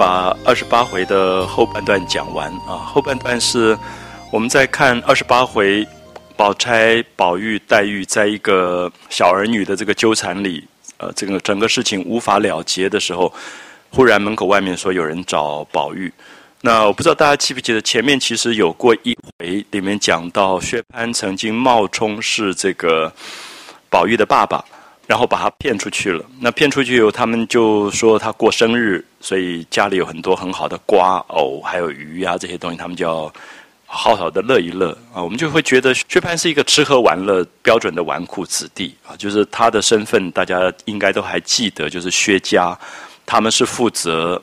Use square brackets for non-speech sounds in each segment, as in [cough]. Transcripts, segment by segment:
把二十八回的后半段讲完啊，后半段是我们在看二十八回，宝钗、宝玉、黛玉在一个小儿女的这个纠缠里，呃，这个整个事情无法了结的时候，忽然门口外面说有人找宝玉。那我不知道大家记不记得前面其实有过一回，里面讲到薛蟠曾经冒充是这个宝玉的爸爸。然后把他骗出去了。那骗出去以后，他们就说他过生日，所以家里有很多很好的瓜、藕，还有鱼啊这些东西，他们就要好好的乐一乐啊。我们就会觉得薛蟠是一个吃喝玩乐标准的纨绔子弟啊，就是他的身份，大家应该都还记得，就是薛家，他们是负责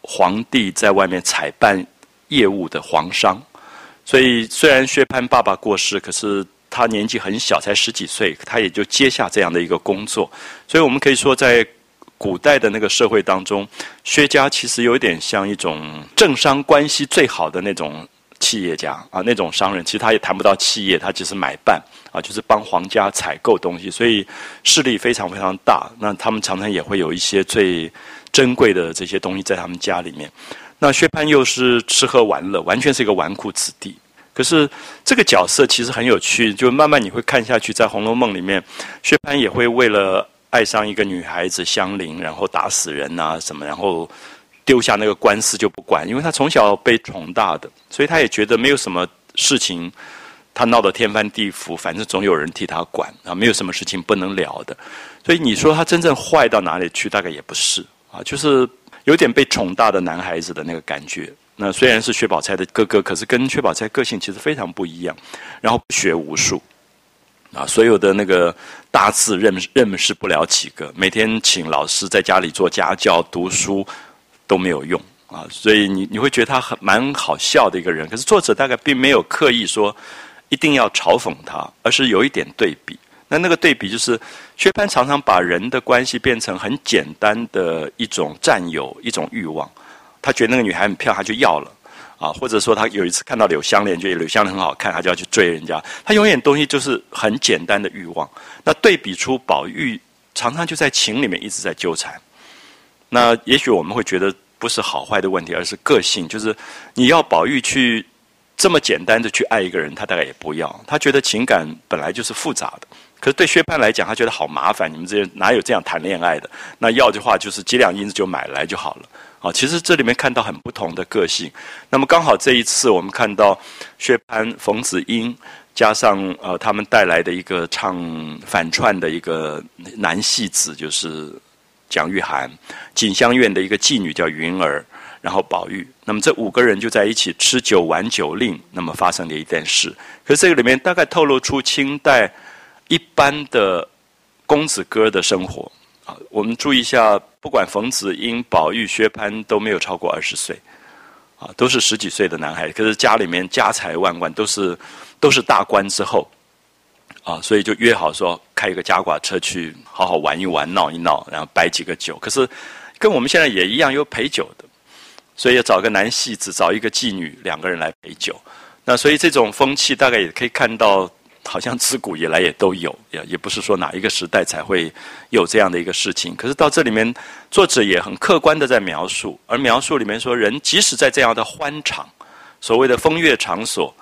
皇帝在外面采办业务的皇商。所以虽然薛蟠爸爸过世，可是。他年纪很小，才十几岁，他也就接下这样的一个工作，所以我们可以说，在古代的那个社会当中，薛家其实有点像一种政商关系最好的那种企业家啊，那种商人。其实他也谈不到企业，他只是买办啊，就是帮皇家采购东西，所以势力非常非常大。那他们常常也会有一些最珍贵的这些东西在他们家里面。那薛蟠又是吃喝玩乐，完全是一个纨绔子弟。可是这个角色其实很有趣，就慢慢你会看下去，在《红楼梦》里面，薛蟠也会为了爱上一个女孩子香菱，然后打死人啊什么，然后丢下那个官司就不管，因为他从小被宠大的，所以他也觉得没有什么事情他闹得天翻地覆，反正总有人替他管啊，没有什么事情不能了的。所以你说他真正坏到哪里去，大概也不是啊，就是有点被宠大的男孩子的那个感觉。那虽然是薛宝钗的哥哥，可是跟薛宝钗个性其实非常不一样。然后不学无术，啊，所有的那个大字认认识不了几个，每天请老师在家里做家教、读书都没有用啊。所以你你会觉得他很蛮好笑的一个人。可是作者大概并没有刻意说一定要嘲讽他，而是有一点对比。那那个对比就是薛蟠常常把人的关系变成很简单的一种占有、一种欲望。他觉得那个女孩很漂亮，他就要了，啊，或者说他有一次看到柳香莲，觉得柳香莲很好看，他就要去追人家。他永远东西就是很简单的欲望。那对比出宝玉常常就在情里面一直在纠缠。那也许我们会觉得不是好坏的问题，而是个性，就是你要宝玉去这么简单的去爱一个人，他大概也不要。他觉得情感本来就是复杂的。可是对薛蟠来讲，他觉得好麻烦，你们这些哪有这样谈恋爱的？那要的话就是几两银子就买来就好了。啊，其实这里面看到很不同的个性。那么刚好这一次我们看到薛蟠、冯子英，加上呃他们带来的一个唱反串的一个男戏子，就是蒋玉菡；锦香院的一个妓女叫云儿，然后宝玉。那么这五个人就在一起吃酒玩酒令，那么发生的一件事。可是这个里面大概透露出清代一般的公子哥的生活。啊，我们注意一下，不管冯子英、宝玉、薛蟠都没有超过二十岁，啊，都是十几岁的男孩。可是家里面家财万贯，都是都是大官之后，啊，所以就约好说开一个加寡车去好好玩一玩、闹一闹，然后摆几个酒。可是跟我们现在也一样，有陪酒的，所以要找个男戏子，找一个妓女，两个人来陪酒。那所以这种风气大概也可以看到。好像自古以来也都有，也也不是说哪一个时代才会有这样的一个事情。可是到这里面，作者也很客观的在描述，而描述里面说，人即使在这样的欢场，所谓的风月场所，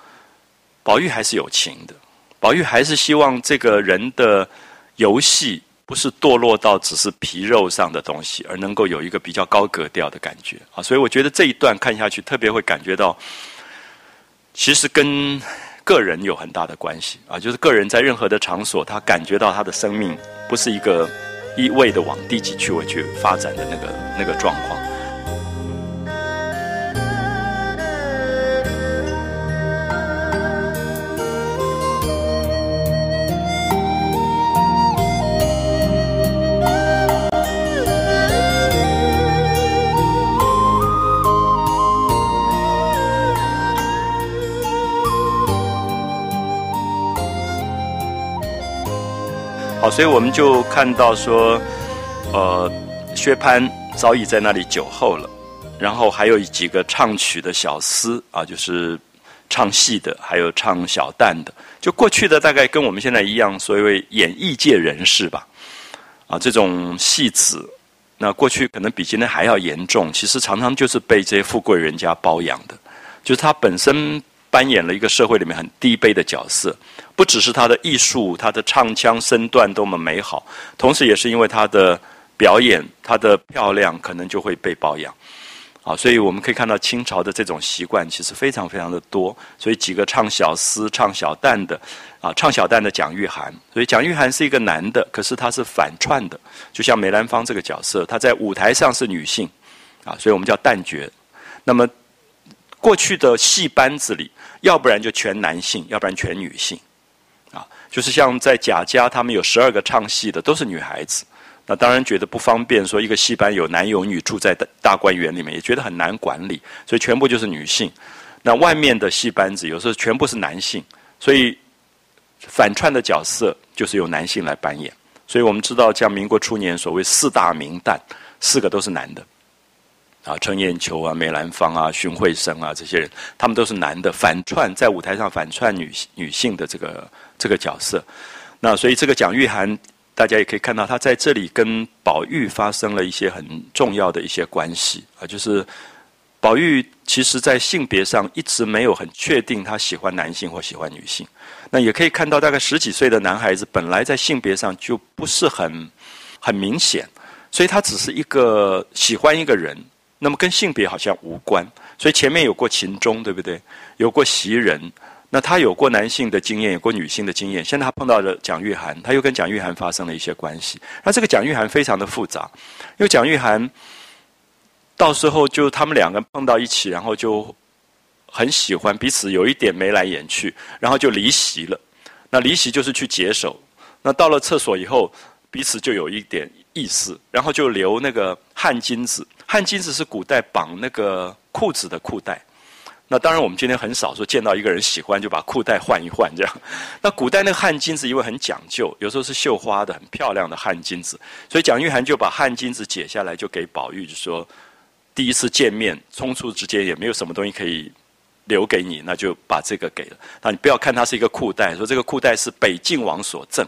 宝玉还是有情的。宝玉还是希望这个人的游戏不是堕落到只是皮肉上的东西，而能够有一个比较高格调的感觉啊。所以我觉得这一段看下去，特别会感觉到，其实跟。个人有很大的关系啊，就是个人在任何的场所，他感觉到他的生命不是一个一味的往低级趣味去发展的那个那个状况。好，所以我们就看到说，呃，薛蟠早已在那里酒后了，然后还有几个唱曲的小厮啊，就是唱戏的，还有唱小旦的，就过去的大概跟我们现在一样，所谓演艺界人士吧，啊，这种戏子，那过去可能比今天还要严重，其实常常就是被这些富贵人家包养的，就是他本身扮演了一个社会里面很低卑的角色，不只是他的艺术、他的唱腔身段多么美好，同时也是因为他的表演、他的漂亮，可能就会被包养。啊，所以我们可以看到清朝的这种习惯其实非常非常的多。所以几个唱小诗、唱小旦的，啊，唱小旦的蒋玉菡。所以蒋玉菡是一个男的，可是他是反串的，就像梅兰芳这个角色，他在舞台上是女性，啊，所以我们叫旦角。那么过去的戏班子里，要不然就全男性，要不然全女性，就是像在贾家，他们有十二个唱戏的，都是女孩子。那当然觉得不方便，说一个戏班有男有女住在大大观园里面，也觉得很难管理，所以全部就是女性。那外面的戏班子有时候全部是男性，所以反串的角色就是由男性来扮演。所以我们知道，像民国初年所谓四大名旦，四个都是男的，啊，陈燕秋啊、梅兰芳啊、荀慧生啊这些人，他们都是男的，反串在舞台上反串女女性的这个这个角色。那所以这个蒋玉菡。大家也可以看到，他在这里跟宝玉发生了一些很重要的一些关系啊，就是宝玉其实在性别上一直没有很确定他喜欢男性或喜欢女性。那也可以看到，大概十几岁的男孩子本来在性别上就不是很很明显，所以他只是一个喜欢一个人，那么跟性别好像无关。所以前面有过秦钟，对不对？有过袭人。那他有过男性的经验，有过女性的经验。现在他碰到了蒋玉菡，他又跟蒋玉菡发生了一些关系。那这个蒋玉菡非常的复杂，因为蒋玉菡到时候就他们两个碰到一起，然后就很喜欢彼此，有一点眉来眼去，然后就离席了。那离席就是去解手。那到了厕所以后，彼此就有一点意思，然后就留那个汗巾子。汗巾子是古代绑那个裤子的裤带。那当然，我们今天很少说见到一个人喜欢就把裤带换一换这样。那古代那个汗巾子因为很讲究，有时候是绣花的，很漂亮的汗巾子，所以蒋玉菡就把汗巾子解下来就给宝玉，就说第一次见面，匆促之间也没有什么东西可以留给你，那就把这个给了。那你不要看它是一个裤带，说这个裤带是北晋王所赠。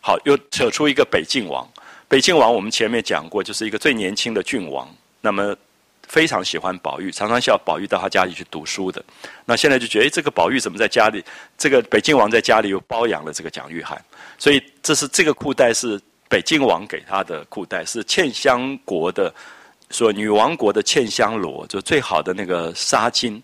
好，又扯出一个北晋王。北晋王我们前面讲过，就是一个最年轻的郡王。那么。非常喜欢宝玉，常常叫宝玉到他家里去读书的。那现在就觉得，哎，这个宝玉怎么在家里？这个北晋王在家里又包养了这个蒋玉菡，所以这是这个裤带是北晋王给他的裤带，是茜香国的，说女王国的茜香罗，就最好的那个纱巾，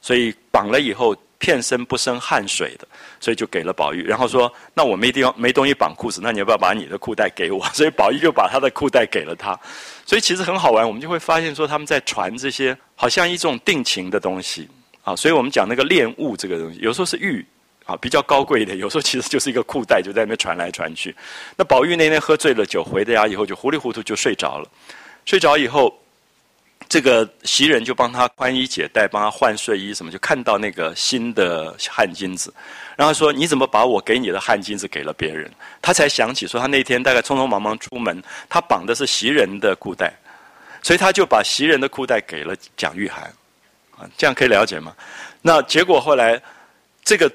所以绑了以后。片身不生汗水的，所以就给了宝玉。然后说：“那我没地方没东西绑裤子，那你要不要把你的裤带给我？” [laughs] 所以宝玉就把他的裤带给了他。所以其实很好玩，我们就会发现说他们在传这些好像一种定情的东西啊。所以我们讲那个恋物这个东西，有时候是玉啊比较高贵一点，有时候其实就是一个裤带，就在那边传来传去。那宝玉那天喝醉了酒回的家以后，就糊里糊涂就睡着了。睡着以后。这个袭人就帮他宽衣解带，帮他换睡衣，什么就看到那个新的汗巾子，然后说：“你怎么把我给你的汗巾子给了别人？”他才想起说，他那天大概匆匆忙忙出门，他绑的是袭人的裤带，所以他就把袭人的裤带给了蒋玉菡，啊，这样可以了解吗？那结果后来这个。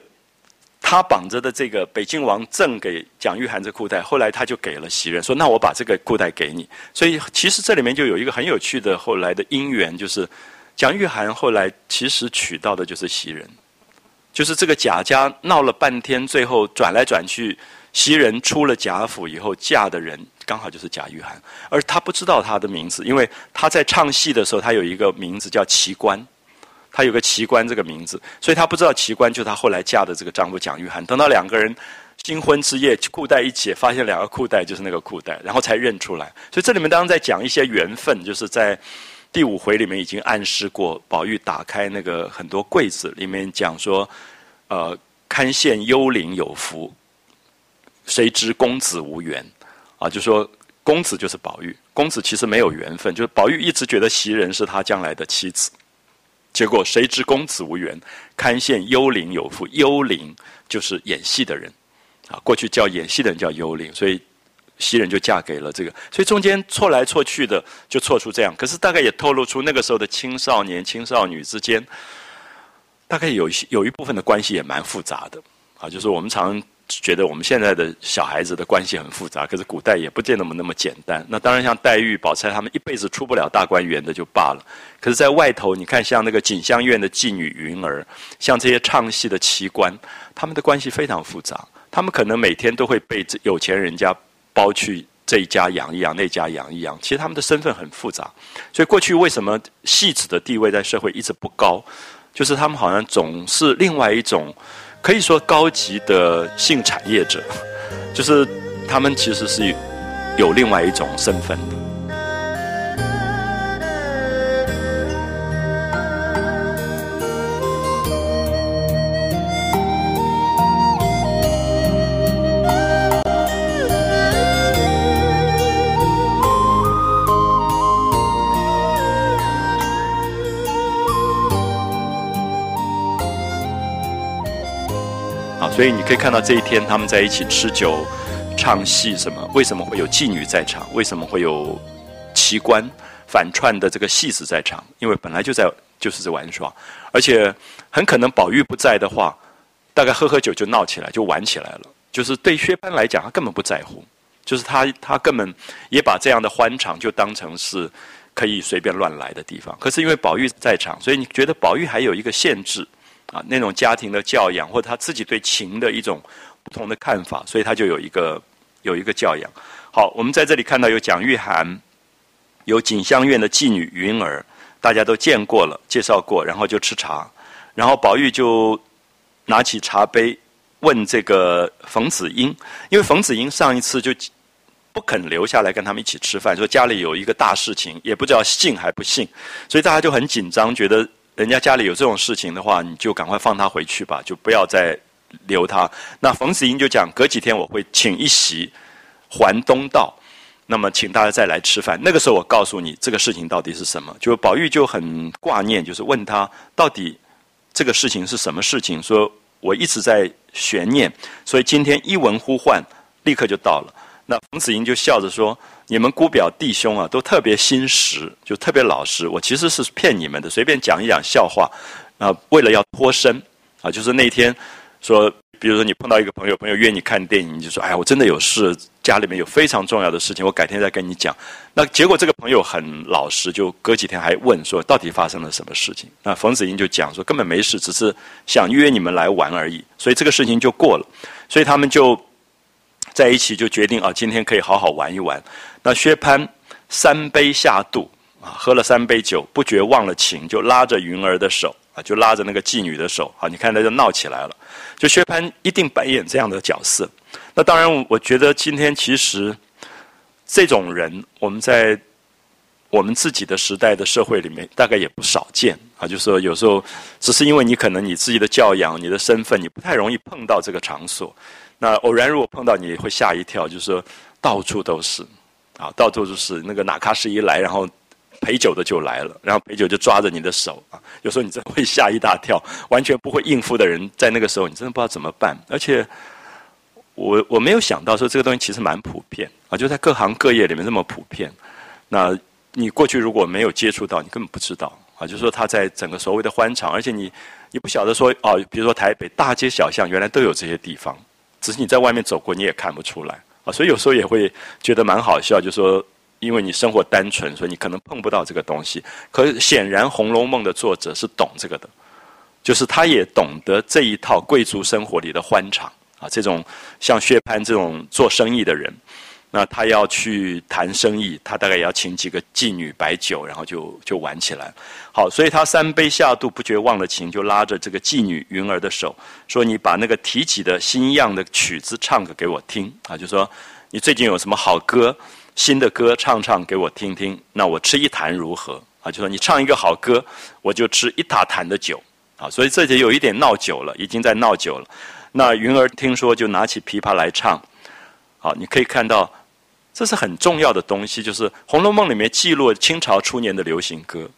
他绑着的这个北京王赠给蒋玉菡这裤带，后来他就给了袭人，说：“那我把这个裤带给你。”所以其实这里面就有一个很有趣的后来的姻缘，就是蒋玉菡后来其实娶到的就是袭人，就是这个贾家闹了半天，最后转来转去，袭人出了贾府以后嫁的人刚好就是贾玉菡，而他不知道他的名字，因为他在唱戏的时候，他有一个名字叫奇观。他有个奇观这个名字，所以他不知道奇观就是他后来嫁的这个丈夫蒋玉菡。等到两个人新婚之夜，裤带一解，发现两个裤带就是那个裤带，然后才认出来。所以这里面当然在讲一些缘分，就是在第五回里面已经暗示过，宝玉打开那个很多柜子，里面讲说，呃，堪羡幽灵有福，谁知公子无缘，啊，就说公子就是宝玉，公子其实没有缘分，就是宝玉一直觉得袭人是他将来的妻子。结果谁知公子无缘，堪羡幽灵有福。幽灵就是演戏的人，啊，过去叫演戏的人叫幽灵，所以袭人就嫁给了这个。所以中间错来错去的，就错出这样。可是大概也透露出那个时候的青少年、青少女之间，大概有一些有一部分的关系也蛮复杂的，啊，就是我们常觉得我们现在的小孩子的关系很复杂，可是古代也不见那么那么简单。那当然，像黛玉、宝钗他们一辈子出不了大观园的就罢了，可是，在外头，你看像那个锦香院的妓女云儿，像这些唱戏的奇官，他们的关系非常复杂。他们可能每天都会被有钱人家包去这一家养一养，那家养一养。其实他们的身份很复杂，所以过去为什么戏子的地位在社会一直不高？就是他们好像总是另外一种。可以说高级的性产业者，就是他们其实是有另外一种身份的。所以你可以看到这一天他们在一起吃酒、唱戏什么？为什么会有妓女在场？为什么会有奇观反串的这个戏子在场？因为本来就在就是在玩耍，而且很可能宝玉不在的话，大概喝喝酒就闹起来，就玩起来了。就是对薛蟠来讲，他根本不在乎，就是他他根本也把这样的欢场就当成是可以随便乱来的地方。可是因为宝玉在场，所以你觉得宝玉还有一个限制。啊，那种家庭的教养，或者他自己对情的一种不同的看法，所以他就有一个有一个教养。好，我们在这里看到有蒋玉菡，有锦香院的妓女云儿，大家都见过了，介绍过，然后就吃茶，然后宝玉就拿起茶杯问这个冯子英，因为冯子英上一次就不肯留下来跟他们一起吃饭，说家里有一个大事情，也不知道信还不信，所以大家就很紧张，觉得。人家家里有这种事情的话，你就赶快放他回去吧，就不要再留他。那冯子英就讲，隔几天我会请一席还东道，那么请大家再来吃饭。那个时候我告诉你这个事情到底是什么。就宝玉就很挂念，就是问他到底这个事情是什么事情。说我一直在悬念，所以今天一闻呼唤，立刻就到了。那冯子英就笑着说。你们姑表弟兄啊，都特别心实，就特别老实。我其实是骗你们的，随便讲一讲笑话，啊，为了要脱身，啊，就是那天说，比如说你碰到一个朋友，朋友约你看电影，你就说，哎呀，我真的有事，家里面有非常重要的事情，我改天再跟你讲。那结果这个朋友很老实，就隔几天还问说，到底发生了什么事情？那冯子英就讲说，根本没事，只是想约你们来玩而已，所以这个事情就过了。所以他们就在一起，就决定啊，今天可以好好玩一玩。那薛蟠三杯下肚啊，喝了三杯酒，不觉忘了情，就拉着云儿的手啊，就拉着那个妓女的手啊，你看他就闹起来了。就薛蟠一定扮演这样的角色。那当然，我觉得今天其实这种人，我们在我们自己的时代的社会里面，大概也不少见啊。就是说，有时候只是因为你可能你自己的教养、你的身份，你不太容易碰到这个场所。那偶然如果碰到，你会吓一跳，就是说到处都是。啊，到处就是那个哪卡士一来，然后陪酒的就来了，然后陪酒就抓着你的手啊，有时候你真会吓一大跳，完全不会应付的人，在那个时候你真的不知道怎么办。而且我我没有想到说这个东西其实蛮普遍啊，就在各行各业里面这么普遍。那你过去如果没有接触到，你根本不知道啊，就是说他在整个所谓的欢场，而且你你不晓得说哦，比如说台北大街小巷原来都有这些地方，只是你在外面走过你也看不出来。啊所以有时候也会觉得蛮好笑，就说因为你生活单纯，所以你可能碰不到这个东西。可显然《红楼梦》的作者是懂这个的，就是他也懂得这一套贵族生活里的欢场啊，这种像薛蟠这种做生意的人。那他要去谈生意，他大概也要请几个妓女摆酒，然后就就玩起来。好，所以他三杯下肚，不觉忘了情，就拉着这个妓女云儿的手，说：“你把那个提起的新样的曲子唱个给我听啊！就说你最近有什么好歌，新的歌唱唱给我听听。那我吃一坛如何啊？就说你唱一个好歌，我就吃一大坛的酒啊！所以这就有一点闹酒了，已经在闹酒了。那云儿听说，就拿起琵琶来唱。好，你可以看到。这是很重要的东西，就是《红楼梦》里面记录清朝初年的流行歌。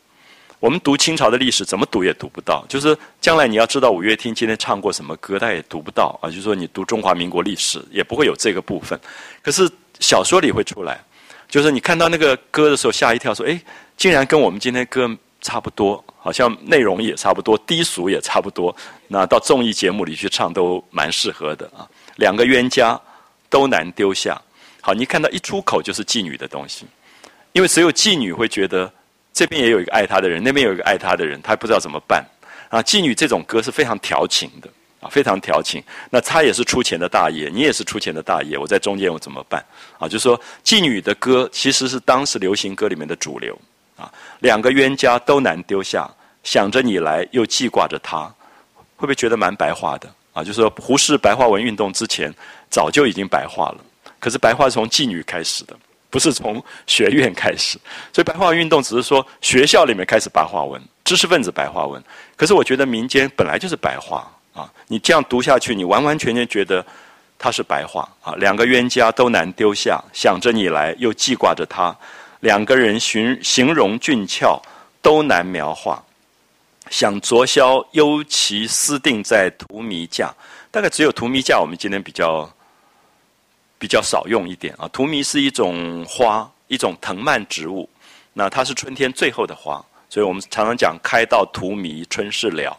我们读清朝的历史，怎么读也读不到。就是将来你要知道五月天今天唱过什么歌，他也读不到啊。就是说你读中华民国历史，也不会有这个部分。可是小说里会出来，就是你看到那个歌的时候吓一跳，说：“哎，竟然跟我们今天歌差不多，好像内容也差不多，低俗也差不多。那到综艺节目里去唱都蛮适合的啊。”两个冤家都难丢下。好，你看到一出口就是妓女的东西，因为只有妓女会觉得这边也有一个爱她的人，那边有一个爱她的人，她不知道怎么办啊。妓女这种歌是非常调情的啊，非常调情。那她也是出钱的大爷，你也是出钱的大爷，我在中间我怎么办啊？就说，妓女的歌其实是当时流行歌里面的主流啊。两个冤家都难丢下，想着你来又记挂着他，会不会觉得蛮白话的啊？就是说，胡适白话文运动之前早就已经白话了。可是白话是从妓女开始的，不是从学院开始，所以白话运动只是说学校里面开始白话文，知识分子白话文。可是我觉得民间本来就是白话啊，你这样读下去，你完完全全觉得它是白话啊。两个冤家都难丢下，想着你来又记挂着他，两个人形形容俊俏都难描画，想昨宵幽其私定在荼蘼架，大概只有荼蘼架我们今天比较。比较少用一点啊，荼蘼是一种花，一种藤蔓植物。那它是春天最后的花，所以我们常常讲开到荼蘼春事了。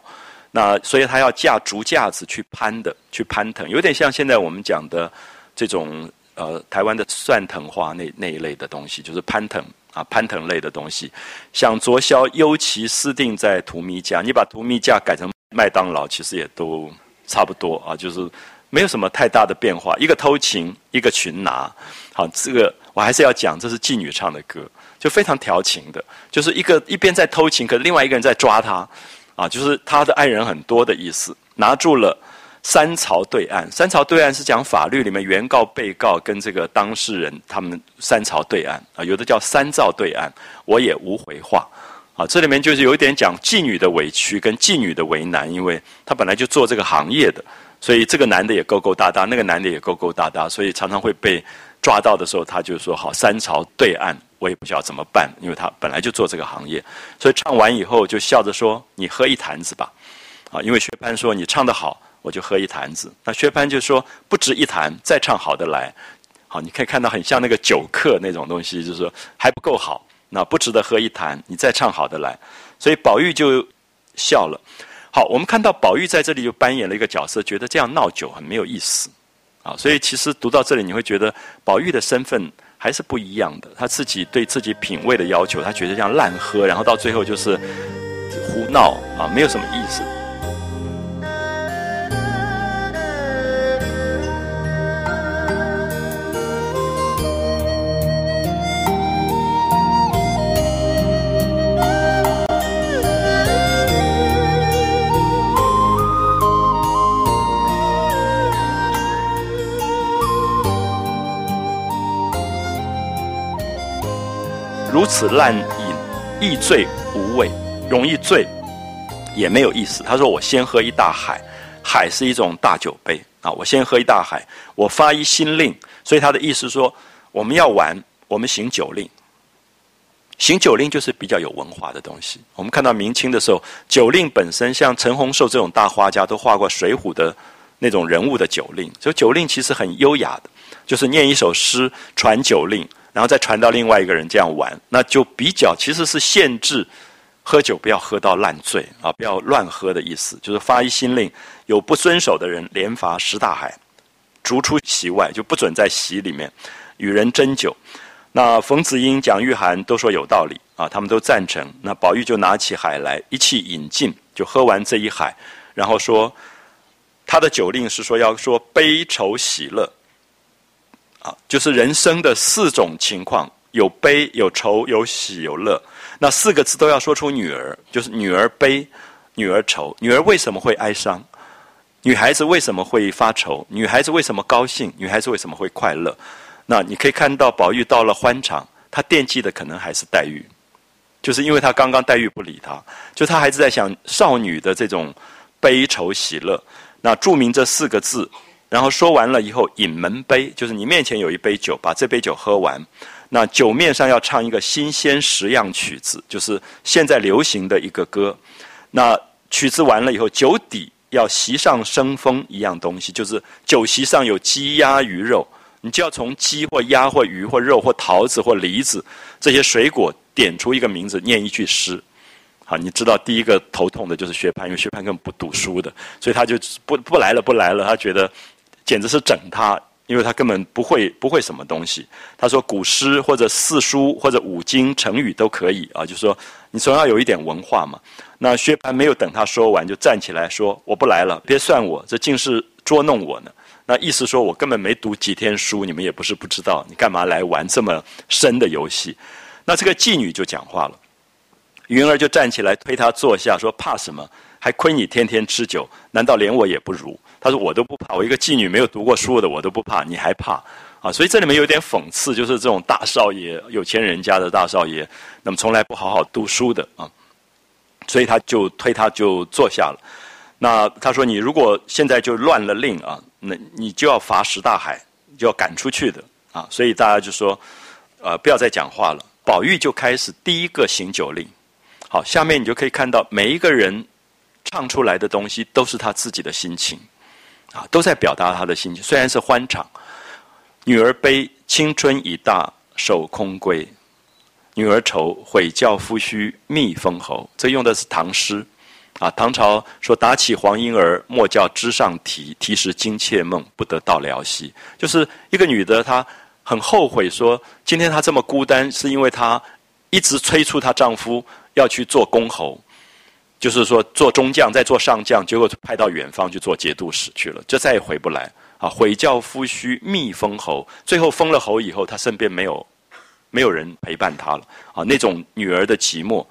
那所以它要架竹架子去攀的，去攀藤，有点像现在我们讲的这种呃台湾的蒜藤花那那一类的东西，就是攀藤啊攀藤类的东西。想昨宵幽其私定在荼蘼架，你把荼蘼架改成麦当劳，其实也都差不多啊，就是。没有什么太大的变化，一个偷情，一个群拿。好，这个我还是要讲，这是妓女唱的歌，就非常调情的，就是一个一边在偷情，可是另外一个人在抓他，啊，就是他的爱人很多的意思。拿住了三朝对岸，三朝对岸是讲法律里面原告、被告跟这个当事人他们三朝对岸啊，有的叫三照对岸，我也无回话。啊，这里面就是有一点讲妓女的委屈跟妓女的为难，因为她本来就做这个行业的。所以这个男的也勾勾搭搭，那个男的也勾勾搭搭，所以常常会被抓到的时候，他就说：“好，三朝对岸，我也不晓得怎么办，因为他本来就做这个行业。”所以唱完以后就笑着说：“你喝一坛子吧。”啊，因为薛蟠说：“你唱得好，我就喝一坛子。”那薛蟠就说：“不止一坛，再唱好的来。”好，你可以看到很像那个酒客那种东西，就是说还不够好，那不值得喝一坛，你再唱好的来。所以宝玉就笑了。好，我们看到宝玉在这里就扮演了一个角色，觉得这样闹酒很没有意思，啊，所以其实读到这里，你会觉得宝玉的身份还是不一样的，他自己对自己品味的要求，他觉得这样烂喝，然后到最后就是胡闹啊，没有什么意思。如此滥饮，易醉无味，容易醉，也没有意思。他说：“我先喝一大海，海是一种大酒杯啊，我先喝一大海，我发一心令。所以他的意思说，我们要玩，我们行酒令。行酒令就是比较有文化的东西。我们看到明清的时候，酒令本身像陈洪寿这种大画家都画过《水浒》的那种人物的酒令，所以酒令其实很优雅的，就是念一首诗传酒令。”然后再传到另外一个人这样玩，那就比较其实是限制喝酒不要喝到烂醉啊，不要乱喝的意思，就是发一心令，有不遵守的人连罚十大海，逐出席外，就不准在席里面与人斟酒。那冯子英、蒋玉菡都说有道理啊，他们都赞成。那宝玉就拿起海来，一气饮尽，就喝完这一海，然后说他的酒令是说要说悲愁喜乐。啊，就是人生的四种情况：有悲、有愁、有喜、有乐。那四个字都要说出女儿，就是女儿悲，女儿愁。女儿为什么会哀伤？女孩子为什么会发愁？女孩子为什么高兴？女孩子为什么会快乐？那你可以看到，宝玉到了欢场，他惦记的可能还是黛玉，就是因为他刚刚黛玉不理他，就他还是在想少女的这种悲愁喜乐。那注明这四个字。然后说完了以后，饮门杯就是你面前有一杯酒，把这杯酒喝完。那酒面上要唱一个新鲜十样曲子，就是现在流行的一个歌。那曲子完了以后，酒底要席上生风一样东西，就是酒席上有鸡鸭鱼肉，你就要从鸡或鸭或鱼或肉或桃子或梨子这些水果点出一个名字，念一句诗。好，你知道第一个头痛的就是薛蟠，因为薛蟠根本不读书的，所以他就不不来了，不来了。他觉得。简直是整他，因为他根本不会不会什么东西。他说古诗或者四书或者五经成语都可以啊，就说你总要有一点文化嘛。那薛蟠没有等他说完，就站起来说：“我不来了，别算我，这竟是捉弄我呢。”那意思说我根本没读几天书，你们也不是不知道，你干嘛来玩这么深的游戏？那这个妓女就讲话了，云儿就站起来推他坐下，说：“怕什么？还亏你天天吃酒，难道连我也不如？”他说：“我都不怕，我一个妓女没有读过书的，我都不怕，你还怕啊？”所以这里面有点讽刺，就是这种大少爷、有钱人家的大少爷，那么从来不好好读书的啊，所以他就推他就坐下了。那他说：“你如果现在就乱了令啊？”那你就要罚十大海，就要赶出去的啊！所以大家就说，呃，不要再讲话了。宝玉就开始第一个行酒令。好，下面你就可以看到每一个人唱出来的东西都是他自己的心情，啊，都在表达他的心情。虽然是欢场，女儿悲，青春已大，守空闺；女儿愁，悔教夫婿觅封侯。这用的是唐诗。啊，唐朝说打起黄莺儿，莫教枝上啼，啼时惊妾梦，不得到辽西。就是一个女的，她很后悔，说今天她这么孤单，是因为她一直催促她丈夫要去做公侯，就是说做中将，再做上将，结果派到远方去做节度使去了，就再也回不来。啊，悔教夫婿觅封侯，最后封了侯以后，他身边没有没有人陪伴他了。啊，那种女儿的寂寞，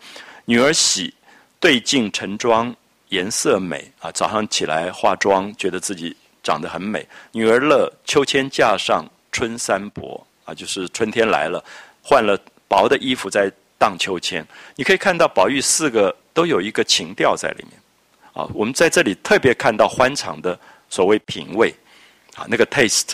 女儿喜。对镜晨妆，颜色美啊！早上起来化妆，觉得自己长得很美。女儿乐，秋千架上春三薄啊，就是春天来了，换了薄的衣服在荡秋千。你可以看到宝玉四个都有一个情调在里面啊。我们在这里特别看到欢场的所谓品味啊，那个 taste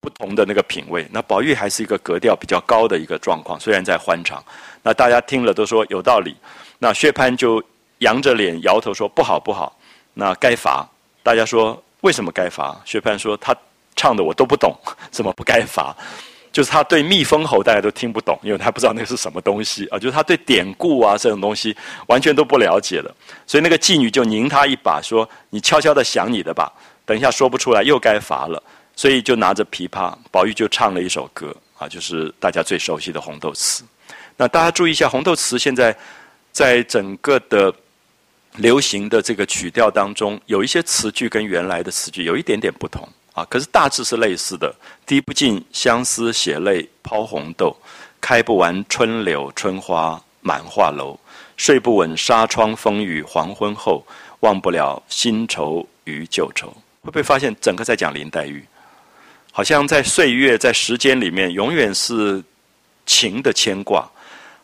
不同的那个品味。那宝玉还是一个格调比较高的一个状况，虽然在欢场，那大家听了都说有道理。那薛蟠就。扬着脸摇头说：“不好，不好，那该罚。”大家说：“为什么该罚？”薛蟠说：“他唱的我都不懂，[laughs] 怎么不该罚？就是他对蜜蜂猴大家都听不懂，因为他不知道那是什么东西啊。[laughs] 就是他对典故啊这种东西完全都不了解的。所以那个妓女就拧他一把，说：‘你悄悄的想你的吧，等一下说不出来又该罚了。’所以就拿着琵琶，宝玉就唱了一首歌啊，就是大家最熟悉的《红豆词》。那大家注意一下，《红豆词》现在在整个的。流行的这个曲调当中，有一些词句跟原来的词句有一点点不同啊，可是大致是类似的。滴不尽相思血泪抛红豆，开不完春柳春花满画楼。睡不稳纱窗风雨黄昏后，忘不了新愁与旧愁。会不会发现整个在讲林黛玉？好像在岁月在时间里面，永远是情的牵挂。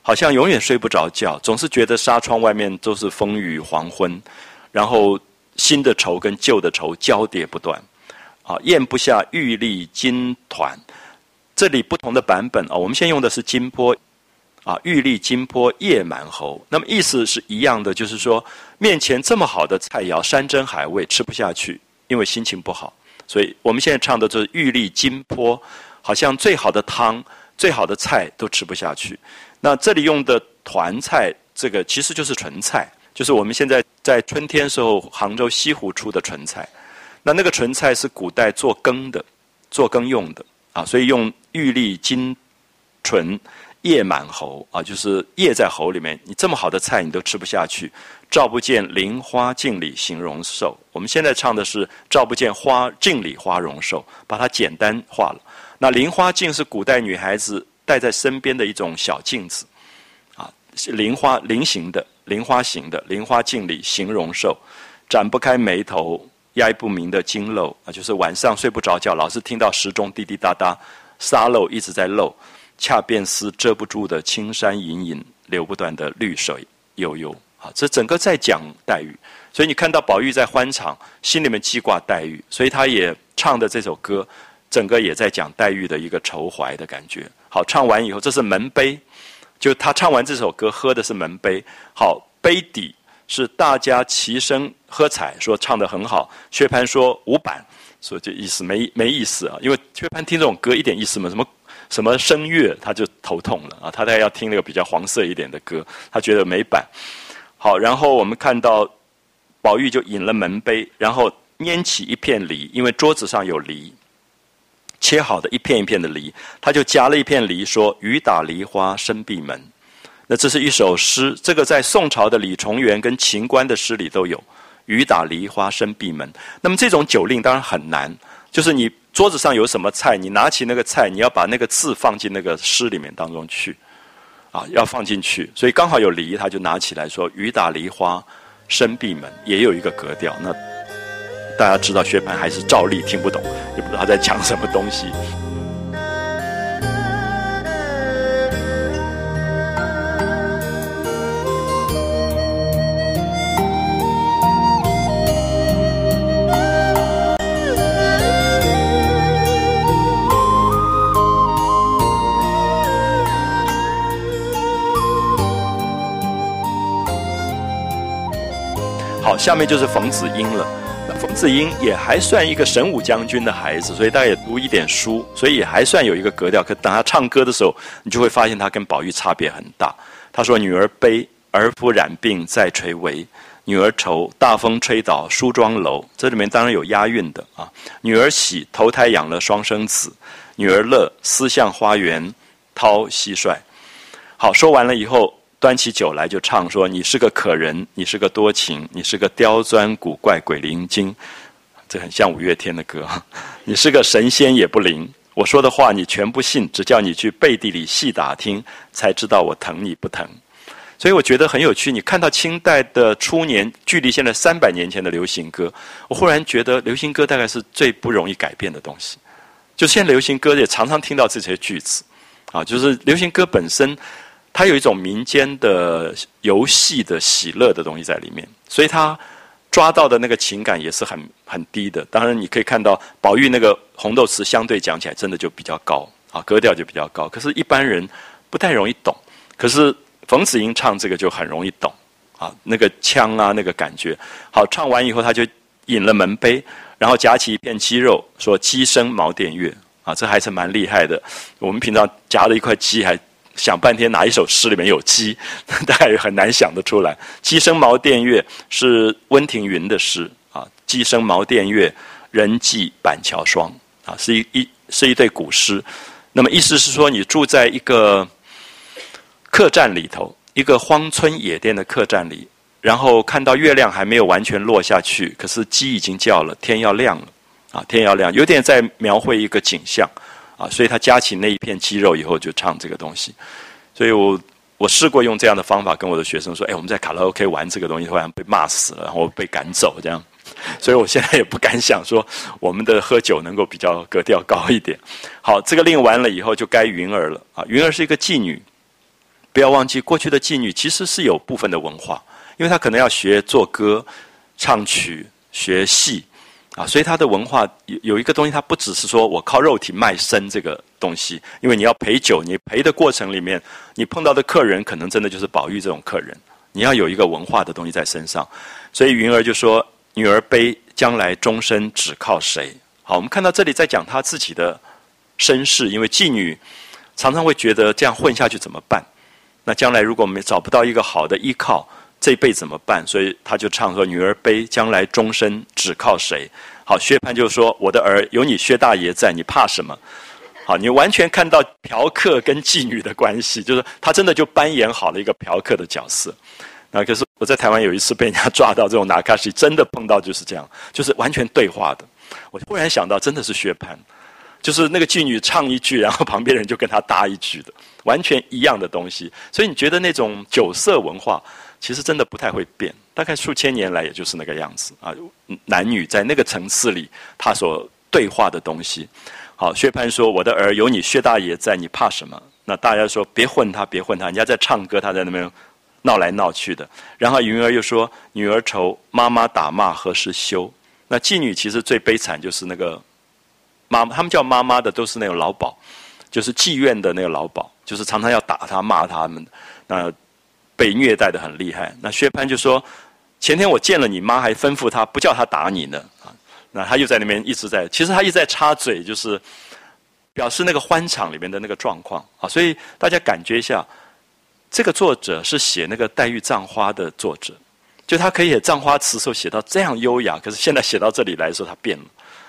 好像永远睡不着觉，总是觉得纱窗外面都是风雨黄昏，然后新的愁跟旧的愁交叠不断，啊，咽不下玉粒金团。这里不同的版本啊，我们现在用的是金波，啊，玉粒金波夜满喉。那么意思是一样的，就是说面前这么好的菜肴，山珍海味吃不下去，因为心情不好。所以我们现在唱的就是玉粒金波，好像最好的汤、最好的菜都吃不下去。那这里用的团菜，这个其实就是纯菜，就是我们现在在春天时候杭州西湖出的纯菜。那那个纯菜是古代做羹的，做羹用的啊，所以用玉粒金纯叶满喉啊，就是叶在喉里面。你这么好的菜你都吃不下去，照不见菱花镜里形容瘦。我们现在唱的是照不见花镜里花容瘦，把它简单化了。那菱花镜是古代女孩子。带在身边的一种小镜子，啊，菱花菱形的，菱花形的，菱花镜里形容瘦，展不开眉头，压抑不明的金漏啊，就是晚上睡不着觉，老是听到时钟滴滴答答，沙漏一直在漏，恰便似遮不住的青山隐隐，流不断的绿水悠悠啊，这整个在讲黛玉，所以你看到宝玉在欢场，心里面记挂黛玉，所以他也唱的这首歌。整个也在讲黛玉的一个愁怀的感觉。好，唱完以后，这是门杯，就他唱完这首歌，喝的是门杯。好，杯底是大家齐声喝彩，说唱的很好。薛蟠说无板，说这意思没没意思啊，因为薛蟠听这种歌一点意思没什么什么声乐他就头痛了啊，他大概要听那个比较黄色一点的歌，他觉得没板。好，然后我们看到宝玉就饮了门杯，然后拈起一片梨，因为桌子上有梨，切好的一片一片的梨，他就夹了一片梨，说：“雨打梨花深闭门。”那这是一首诗，这个在宋朝的李重元跟秦观的诗里都有。雨打梨花生闭门。那么这种酒令当然很难，就是你桌子上有什么菜，你拿起那个菜，你要把那个字放进那个诗里面当中去，啊，要放进去。所以刚好有梨，他就拿起来说：“雨打梨花生闭门。”也有一个格调。那大家知道，薛蟠还是照例听不懂，也不知道他在讲什么东西。好下面就是冯子英了。冯子英也还算一个神武将军的孩子，所以大家也读一点书，所以也还算有一个格调。可等他唱歌的时候，你就会发现他跟宝玉差别很大。他说：“女儿悲，儿夫染病在垂危；女儿愁，大风吹倒梳妆楼。”这里面当然有押韵的啊。女儿喜，投胎养了双生子；女儿乐，思向花园掏蟋蟀。好，说完了以后。端起酒来就唱说：“你是个可人，你是个多情，你是个刁钻古怪鬼灵精。”这很像五月天的歌。[laughs] 你是个神仙也不灵，我说的话你全不信，只叫你去背地里细打听，才知道我疼你不疼。所以我觉得很有趣。你看到清代的初年，距离现在三百年前的流行歌，我忽然觉得流行歌大概是最不容易改变的东西。就现在流行歌也常常听到这些句子，啊，就是流行歌本身。它有一种民间的游戏的喜乐的东西在里面，所以他抓到的那个情感也是很很低的。当然，你可以看到宝玉那个红豆词相对讲起来真的就比较高啊，格调就比较高。可是，一般人不太容易懂。可是冯子英唱这个就很容易懂啊，那个腔啊，那个感觉。好，唱完以后他就饮了门杯，然后夹起一片鸡肉，说：“鸡声茅店月。”啊，这还是蛮厉害的。我们平常夹了一块鸡还。想半天哪一首诗里面有鸡，[laughs] 大概很难想得出来。鸡声茅店月是温庭筠的诗啊。鸡声茅店月，人迹板桥霜啊，是一一是一对古诗。那么意思是说，你住在一个客栈里头，一个荒村野店的客栈里，然后看到月亮还没有完全落下去，可是鸡已经叫了，天要亮了啊，天要亮，有点在描绘一个景象。啊，所以他夹起那一片肌肉以后就唱这个东西，所以我我试过用这样的方法跟我的学生说，哎，我们在卡拉 OK 玩这个东西，突然被骂死了，然后被赶走这样，所以我现在也不敢想说我们的喝酒能够比较格调高一点。好，这个令完了以后就该云儿了啊，云儿是一个妓女，不要忘记过去的妓女其实是有部分的文化，因为她可能要学做歌、唱曲、学戏。啊，所以他的文化有有一个东西，它不只是说我靠肉体卖身这个东西，因为你要陪酒，你陪的过程里面，你碰到的客人可能真的就是宝玉这种客人，你要有一个文化的东西在身上。所以云儿就说：“女儿悲，将来终身只靠谁？”好，我们看到这里在讲她自己的身世，因为妓女常常会觉得这样混下去怎么办？那将来如果没找不到一个好的依靠。这一辈怎么办？所以他就唱说：“女儿悲，将来终身只靠谁？”好，薛蟠就说：“我的儿有你薛大爷在，你怕什么？”好，你完全看到嫖客跟妓女的关系，就是他真的就扮演好了一个嫖客的角色。那可是我在台湾有一次被人家抓到这种拿卡西，真的碰到就是这样，就是完全对话的。我忽然想到，真的是薛蟠，就是那个妓女唱一句，然后旁边人就跟他搭一句的，完全一样的东西。所以你觉得那种酒色文化？其实真的不太会变，大概数千年来也就是那个样子啊。男女在那个层次里，他所对话的东西。好，薛蟠说：“我的儿有你薛大爷在，你怕什么？”那大家说：“别混他，别混他，人家在唱歌，他在那边闹来闹去的。”然后云儿又说：“女儿愁，妈妈打骂何时休？”那妓女其实最悲惨就是那个妈，他们叫妈妈的都是那种老鸨，就是妓院的那个老鸨，就是常常要打他骂他们。那被虐待的很厉害，那薛蟠就说：“前天我见了你妈，还吩咐他不叫他打你呢。”啊，那他又在那边一直在，其实他一直在插嘴，就是表示那个欢场里面的那个状况啊。所以大家感觉一下，这个作者是写那个黛玉葬花的作者，就他可以写葬花词时候写到这样优雅，可是现在写到这里来的时候，他变了。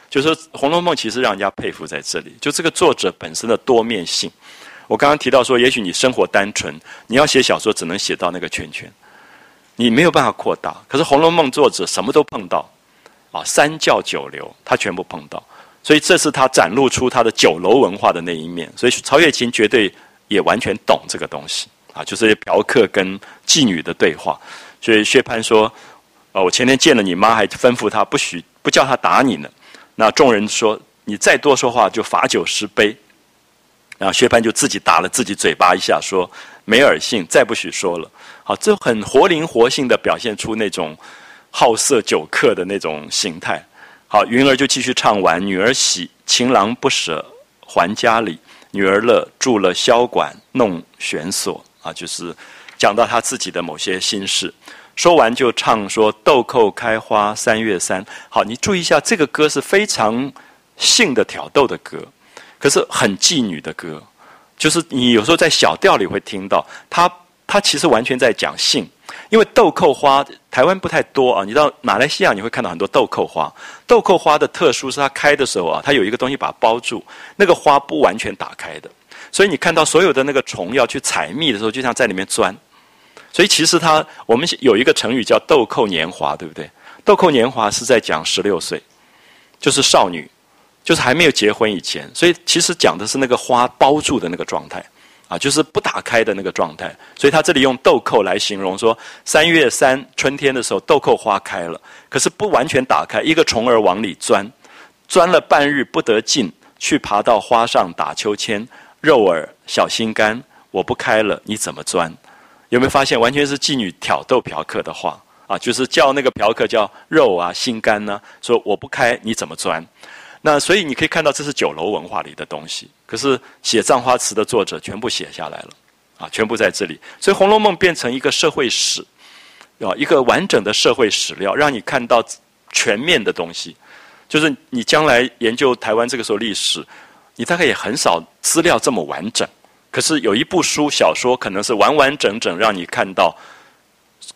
就说《红楼梦》其实让人家佩服在这里，就这个作者本身的多面性。我刚刚提到说，也许你生活单纯，你要写小说只能写到那个圈圈，你没有办法扩大。可是《红楼梦》作者什么都碰到，啊，三教九流他全部碰到，所以这是他展露出他的酒楼文化的那一面。所以曹雪芹绝对也完全懂这个东西啊，就是嫖客跟妓女的对话。所以薛蟠说：“哦，我前天见了你妈，还吩咐他不许不叫他打你呢。”那众人说：“你再多说话，就罚酒十杯。”然后薛蟠就自己打了自己嘴巴一下，说：“没耳性，再不许说了。”好，这很活灵活现的表现出那种好色酒客的那种形态。好，云儿就继续唱完：“女儿喜，情郎不舍还家里；女儿乐，住了箫管弄弦索。”啊，就是讲到他自己的某些心事。说完就唱说：“豆蔻开花三月三。”好，你注意一下，这个歌是非常性的挑逗的歌。可是很妓女的歌，就是你有时候在小调里会听到，它它其实完全在讲性，因为豆蔻花台湾不太多啊，你到马来西亚你会看到很多豆蔻花。豆蔻花的特殊是它开的时候啊，它有一个东西把它包住，那个花不完全打开的，所以你看到所有的那个虫要去采蜜的时候，就像在里面钻。所以其实它我们有一个成语叫豆蔻年华，对不对？豆蔻年华是在讲十六岁，就是少女。就是还没有结婚以前，所以其实讲的是那个花包住的那个状态，啊，就是不打开的那个状态。所以他这里用豆蔻来形容说，三月三春天的时候，豆蔻花开了，可是不完全打开，一个虫儿往里钻，钻了半日不得进，去爬到花上打秋千，肉儿小心肝，我不开了，你怎么钻？有没有发现，完全是妓女挑逗嫖客的话啊？就是叫那个嫖客叫肉啊心肝呢，说我不开，你怎么钻？那所以你可以看到，这是酒楼文化里的东西。可是写《葬花词》的作者全部写下来了，啊，全部在这里。所以《红楼梦》变成一个社会史，啊，一个完整的社会史料，让你看到全面的东西。就是你将来研究台湾这个时候历史，你大概也很少资料这么完整。可是有一部书小说，可能是完完整整让你看到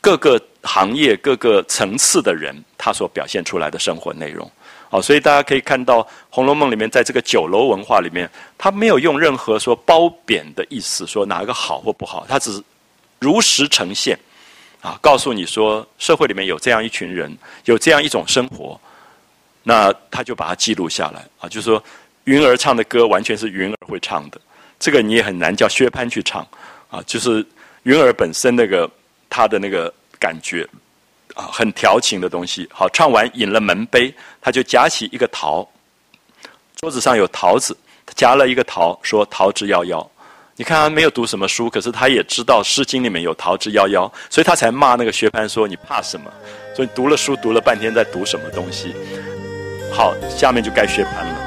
各个行业、各个层次的人他所表现出来的生活内容。好，所以大家可以看到，《红楼梦》里面在这个酒楼文化里面，他没有用任何说褒贬的意思，说哪一个好或不好，他只是如实呈现，啊，告诉你说社会里面有这样一群人，有这样一种生活，那他就把它记录下来，啊，就是说云儿唱的歌完全是云儿会唱的，这个你也很难叫薛蟠去唱，啊，就是云儿本身那个他的那个感觉。啊，很调情的东西。好，唱完饮了门杯，他就夹起一个桃，桌子上有桃子，他夹了一个桃，说：“桃之夭夭。”你看他没有读什么书，可是他也知道《诗经》里面有“桃之夭夭”，所以他才骂那个薛蟠说：“你怕什么？”所以读了书读了半天，在读什么东西？好，下面就该薛蟠了。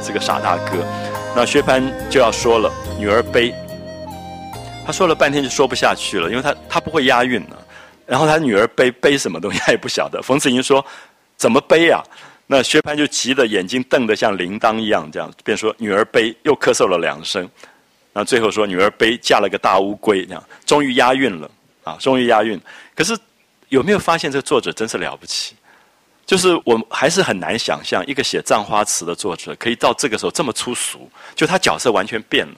这个傻大哥，那薛蟠就要说了：“女儿悲。”他说了半天就说不下去了，因为他他不会押韵呢。然后他女儿悲悲什么东西他也不晓得。冯子英说：“怎么悲啊？”那薛蟠就急得眼睛瞪得像铃铛一样，这样便说：“女儿悲。”又咳嗽了两声，然后最后说：“女儿悲，嫁了个大乌龟。”这样终于押韵了啊！终于押韵。可是有没有发现这个作者真是了不起？就是我还是很难想象一个写《葬花词》的作者可以到这个时候这么粗俗，就他角色完全变了，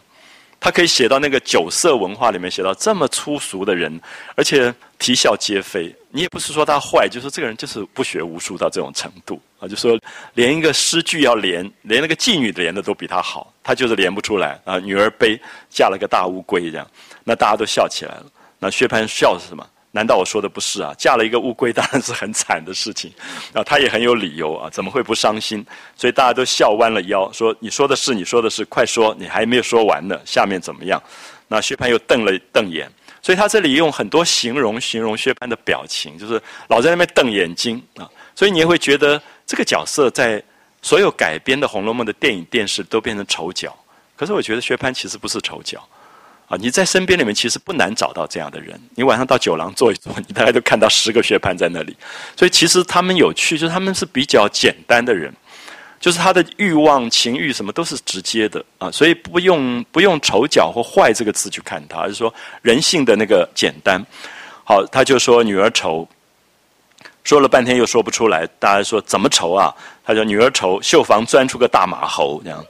他可以写到那个酒色文化里面写到这么粗俗的人，而且啼笑皆非。你也不是说他坏，就是这个人就是不学无术到这种程度啊，就说连一个诗句要连，连那个妓女连的都比他好，他就是连不出来啊。女儿悲，嫁了个大乌龟这样，那大家都笑起来了。那薛蟠笑是什么？难道我说的不是啊？嫁了一个乌龟，当然是很惨的事情，啊，他也很有理由啊，怎么会不伤心？所以大家都笑弯了腰，说：“你说的是，你说的是，快说，你还没有说完呢，下面怎么样？”那薛蟠又瞪了瞪眼，所以他这里用很多形容形容薛蟠的表情，就是老在那边瞪眼睛啊，所以你也会觉得这个角色在所有改编的《红楼梦》的电影、电视都变成丑角。可是我觉得薛蟠其实不是丑角，啊，你在身边里面其实不难找到这样的人。你晚上到酒廊坐一坐，你大概都看到十个薛蟠在那里。所以其实他们有趣，就是他们是比较简单的人，就是他的欲望、情欲什么都是直接的啊，所以不用不用丑角或坏这个词去看他，而是说人性的那个简单。好，他就说女儿愁，说了半天又说不出来。大家说怎么愁啊？他说女儿愁，绣房钻出个大马猴这样。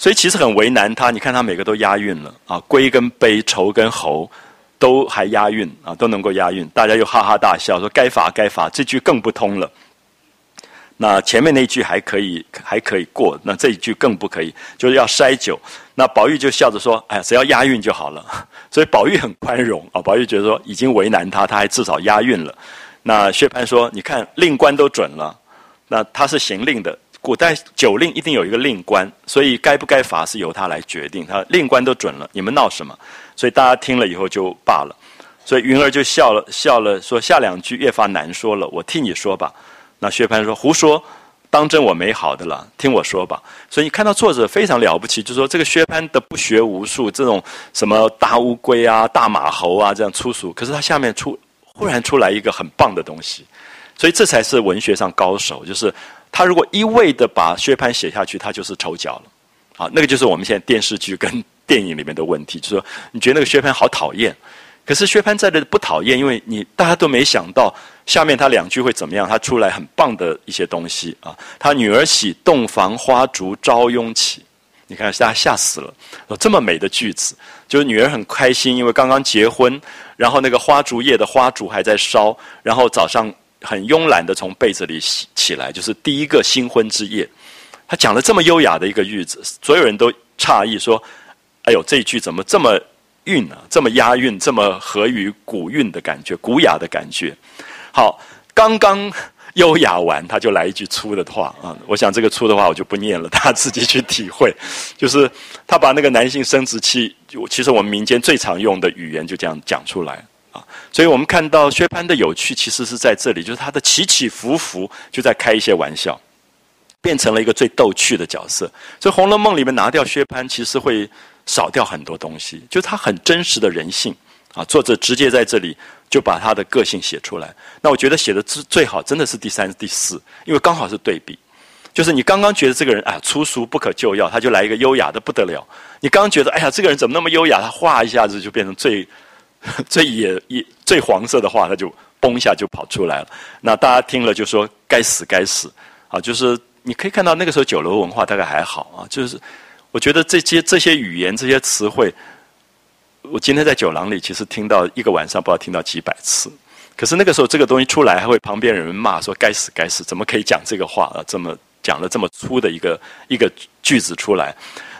所以其实很为难他，你看他每个都押韵了啊，龟跟悲，愁跟猴，都还押韵啊，都能够押韵，大家又哈哈大笑，说该罚该罚，这句更不通了。那前面那句还可以还可以过，那这一句更不可以，就是要筛酒。那宝玉就笑着说：“哎呀，只要押韵就好了。[laughs] ”所以宝玉很宽容啊，宝玉觉得说已经为难他，他还至少押韵了。那薛蟠说：“你看令官都准了，那他是行令的。”古代酒令一定有一个令官，所以该不该罚是由他来决定。他令官都准了，你们闹什么？所以大家听了以后就罢了。所以云儿就笑了笑了，说下两句越发难说了，我替你说吧。那薛蟠说胡说，当真我没好的了，听我说吧。所以你看到作者非常了不起，就说这个薛蟠的不学无术，这种什么大乌龟啊、大马猴啊这样粗俗，可是他下面出忽然出来一个很棒的东西，所以这才是文学上高手，就是。他如果一味的把薛蟠写下去，他就是丑角了，啊，那个就是我们现在电视剧跟电影里面的问题，就是说你觉得那个薛蟠好讨厌，可是薛蟠在这不讨厌，因为你大家都没想到下面他两句会怎么样，他出来很棒的一些东西。啊，他女儿喜洞房花烛朝拥起，你看大家吓死了，有这么美的句子，就是女儿很开心，因为刚刚结婚，然后那个花烛夜的花烛还在烧，然后早上。很慵懒的从被子里起起来，就是第一个新婚之夜。他讲了这么优雅的一个句子，所有人都诧异说：“哎呦，这一句怎么这么韵啊？这么押韵，这么合于古韵的感觉，古雅的感觉。”好，刚刚优雅完，他就来一句粗的话啊！我想这个粗的话我就不念了，[laughs] 大家自己去体会。就是他把那个男性生殖器，其实我们民间最常用的语言就这样讲出来。所以我们看到薛蟠的有趣，其实是在这里，就是他的起起伏伏，就在开一些玩笑，变成了一个最逗趣的角色。所以《红楼梦》里面拿掉薛蟠，其实会少掉很多东西，就是他很真实的人性啊。作者直接在这里就把他的个性写出来。那我觉得写的最最好，真的是第三、第四，因为刚好是对比。就是你刚刚觉得这个人啊粗俗不可救药，他就来一个优雅的不得了。你刚觉得哎呀这个人怎么那么优雅，他哗一下子就变成最。[laughs] 最野野最黄色的话，他就嘣一下就跑出来了。那大家听了就说：“该死，该死！”啊，就是你可以看到那个时候酒楼文化大概还好啊。就是我觉得这些这些语言这些词汇，我今天在酒廊里其实听到一个晚上不知道听到几百次。可是那个时候这个东西出来，还会旁边人骂说：“该死，该死！怎么可以讲这个话啊？这么讲了这么粗的一个一个句子出来？”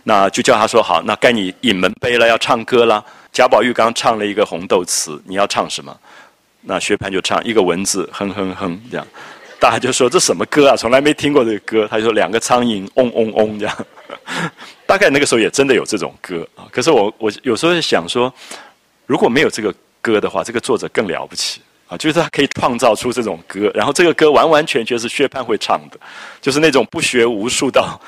那就叫他说：“好，那该你引门杯了，要唱歌了。”贾宝玉刚唱了一个红豆词，你要唱什么？那薛蟠就唱一个文字，哼哼哼，这样，大家就说这什么歌啊？从来没听过这个歌。他就说两个苍蝇，嗡嗡嗡，这样。大概那个时候也真的有这种歌啊。可是我我有时候想说，如果没有这个歌的话，这个作者更了不起啊！就是他可以创造出这种歌，然后这个歌完完全全是薛蟠会唱的，就是那种不学无术到。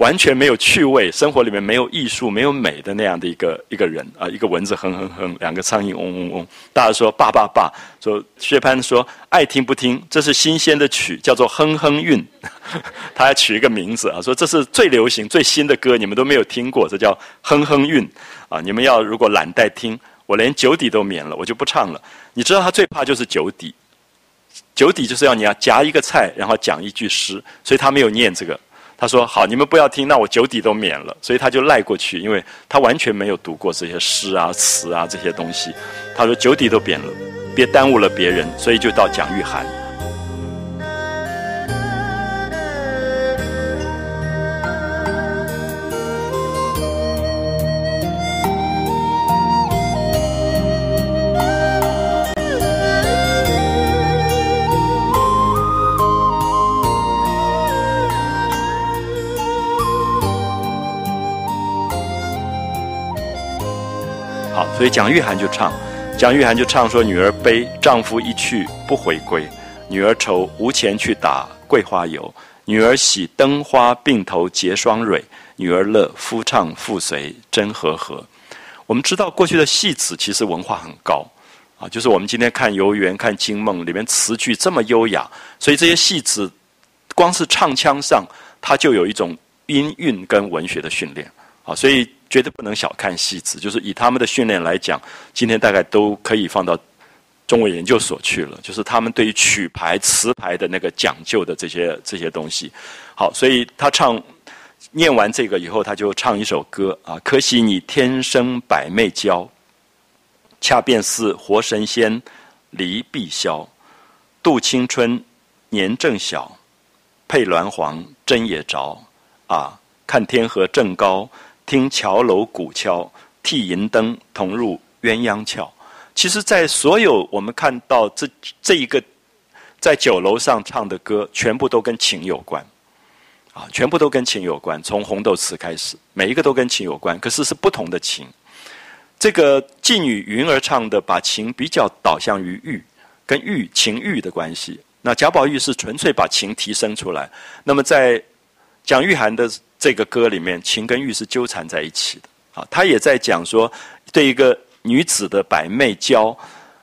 完全没有趣味，生活里面没有艺术、没有美的那样的一个一个人啊，一个蚊子哼哼哼，两个苍蝇嗡嗡嗡。大家说爸爸爸，说薛蟠说爱听不听，这是新鲜的曲，叫做哼哼韵，[laughs] 他还取一个名字啊，说这是最流行、最新的歌，你们都没有听过，这叫哼哼韵啊。你们要如果懒得听，我连酒底都免了，我就不唱了。你知道他最怕就是酒底，酒底就是要你要夹一个菜，然后讲一句诗，所以他没有念这个。他说：“好，你们不要听，那我酒底都免了。”所以他就赖过去，因为他完全没有读过这些诗啊、词啊这些东西。他说：“酒底都免了，别耽误了别人。”所以就到蒋玉菡。所以蒋玉菡就唱，蒋玉菡就唱说：“女儿悲，丈夫一去不回归；女儿愁，无钱去打桂花油；女儿喜，灯花鬓头结双蕊；女儿乐，夫唱妇随真和和。我们知道过去的戏子其实文化很高啊，就是我们今天看游园、看惊梦里面词句这么优雅，所以这些戏子光是唱腔上，它就有一种音韵跟文学的训练啊，所以绝对不能小看戏子。就是以他们的训练来讲，今天大概都可以放到中文研究所去了。就是他们对于曲牌、词牌的那个讲究的这些这些东西。好，所以他唱。念完这个以后，他就唱一首歌啊！可惜你天生百媚娇，恰便似活神仙离碧霄。度青春年正小，配鸾凰针也着啊！看天河正高，听桥楼鼓敲，替银灯同入鸳鸯桥。其实，在所有我们看到这这一个在酒楼上唱的歌，全部都跟情有关。啊，全部都跟情有关，从红豆词开始，每一个都跟情有关，可是是不同的情。这个妓女云儿唱的，把情比较导向于欲，跟欲情欲的关系。那贾宝玉是纯粹把情提升出来。那么在蒋玉菡的这个歌里面，情跟欲是纠缠在一起的。啊，他也在讲说，对一个女子的百媚娇，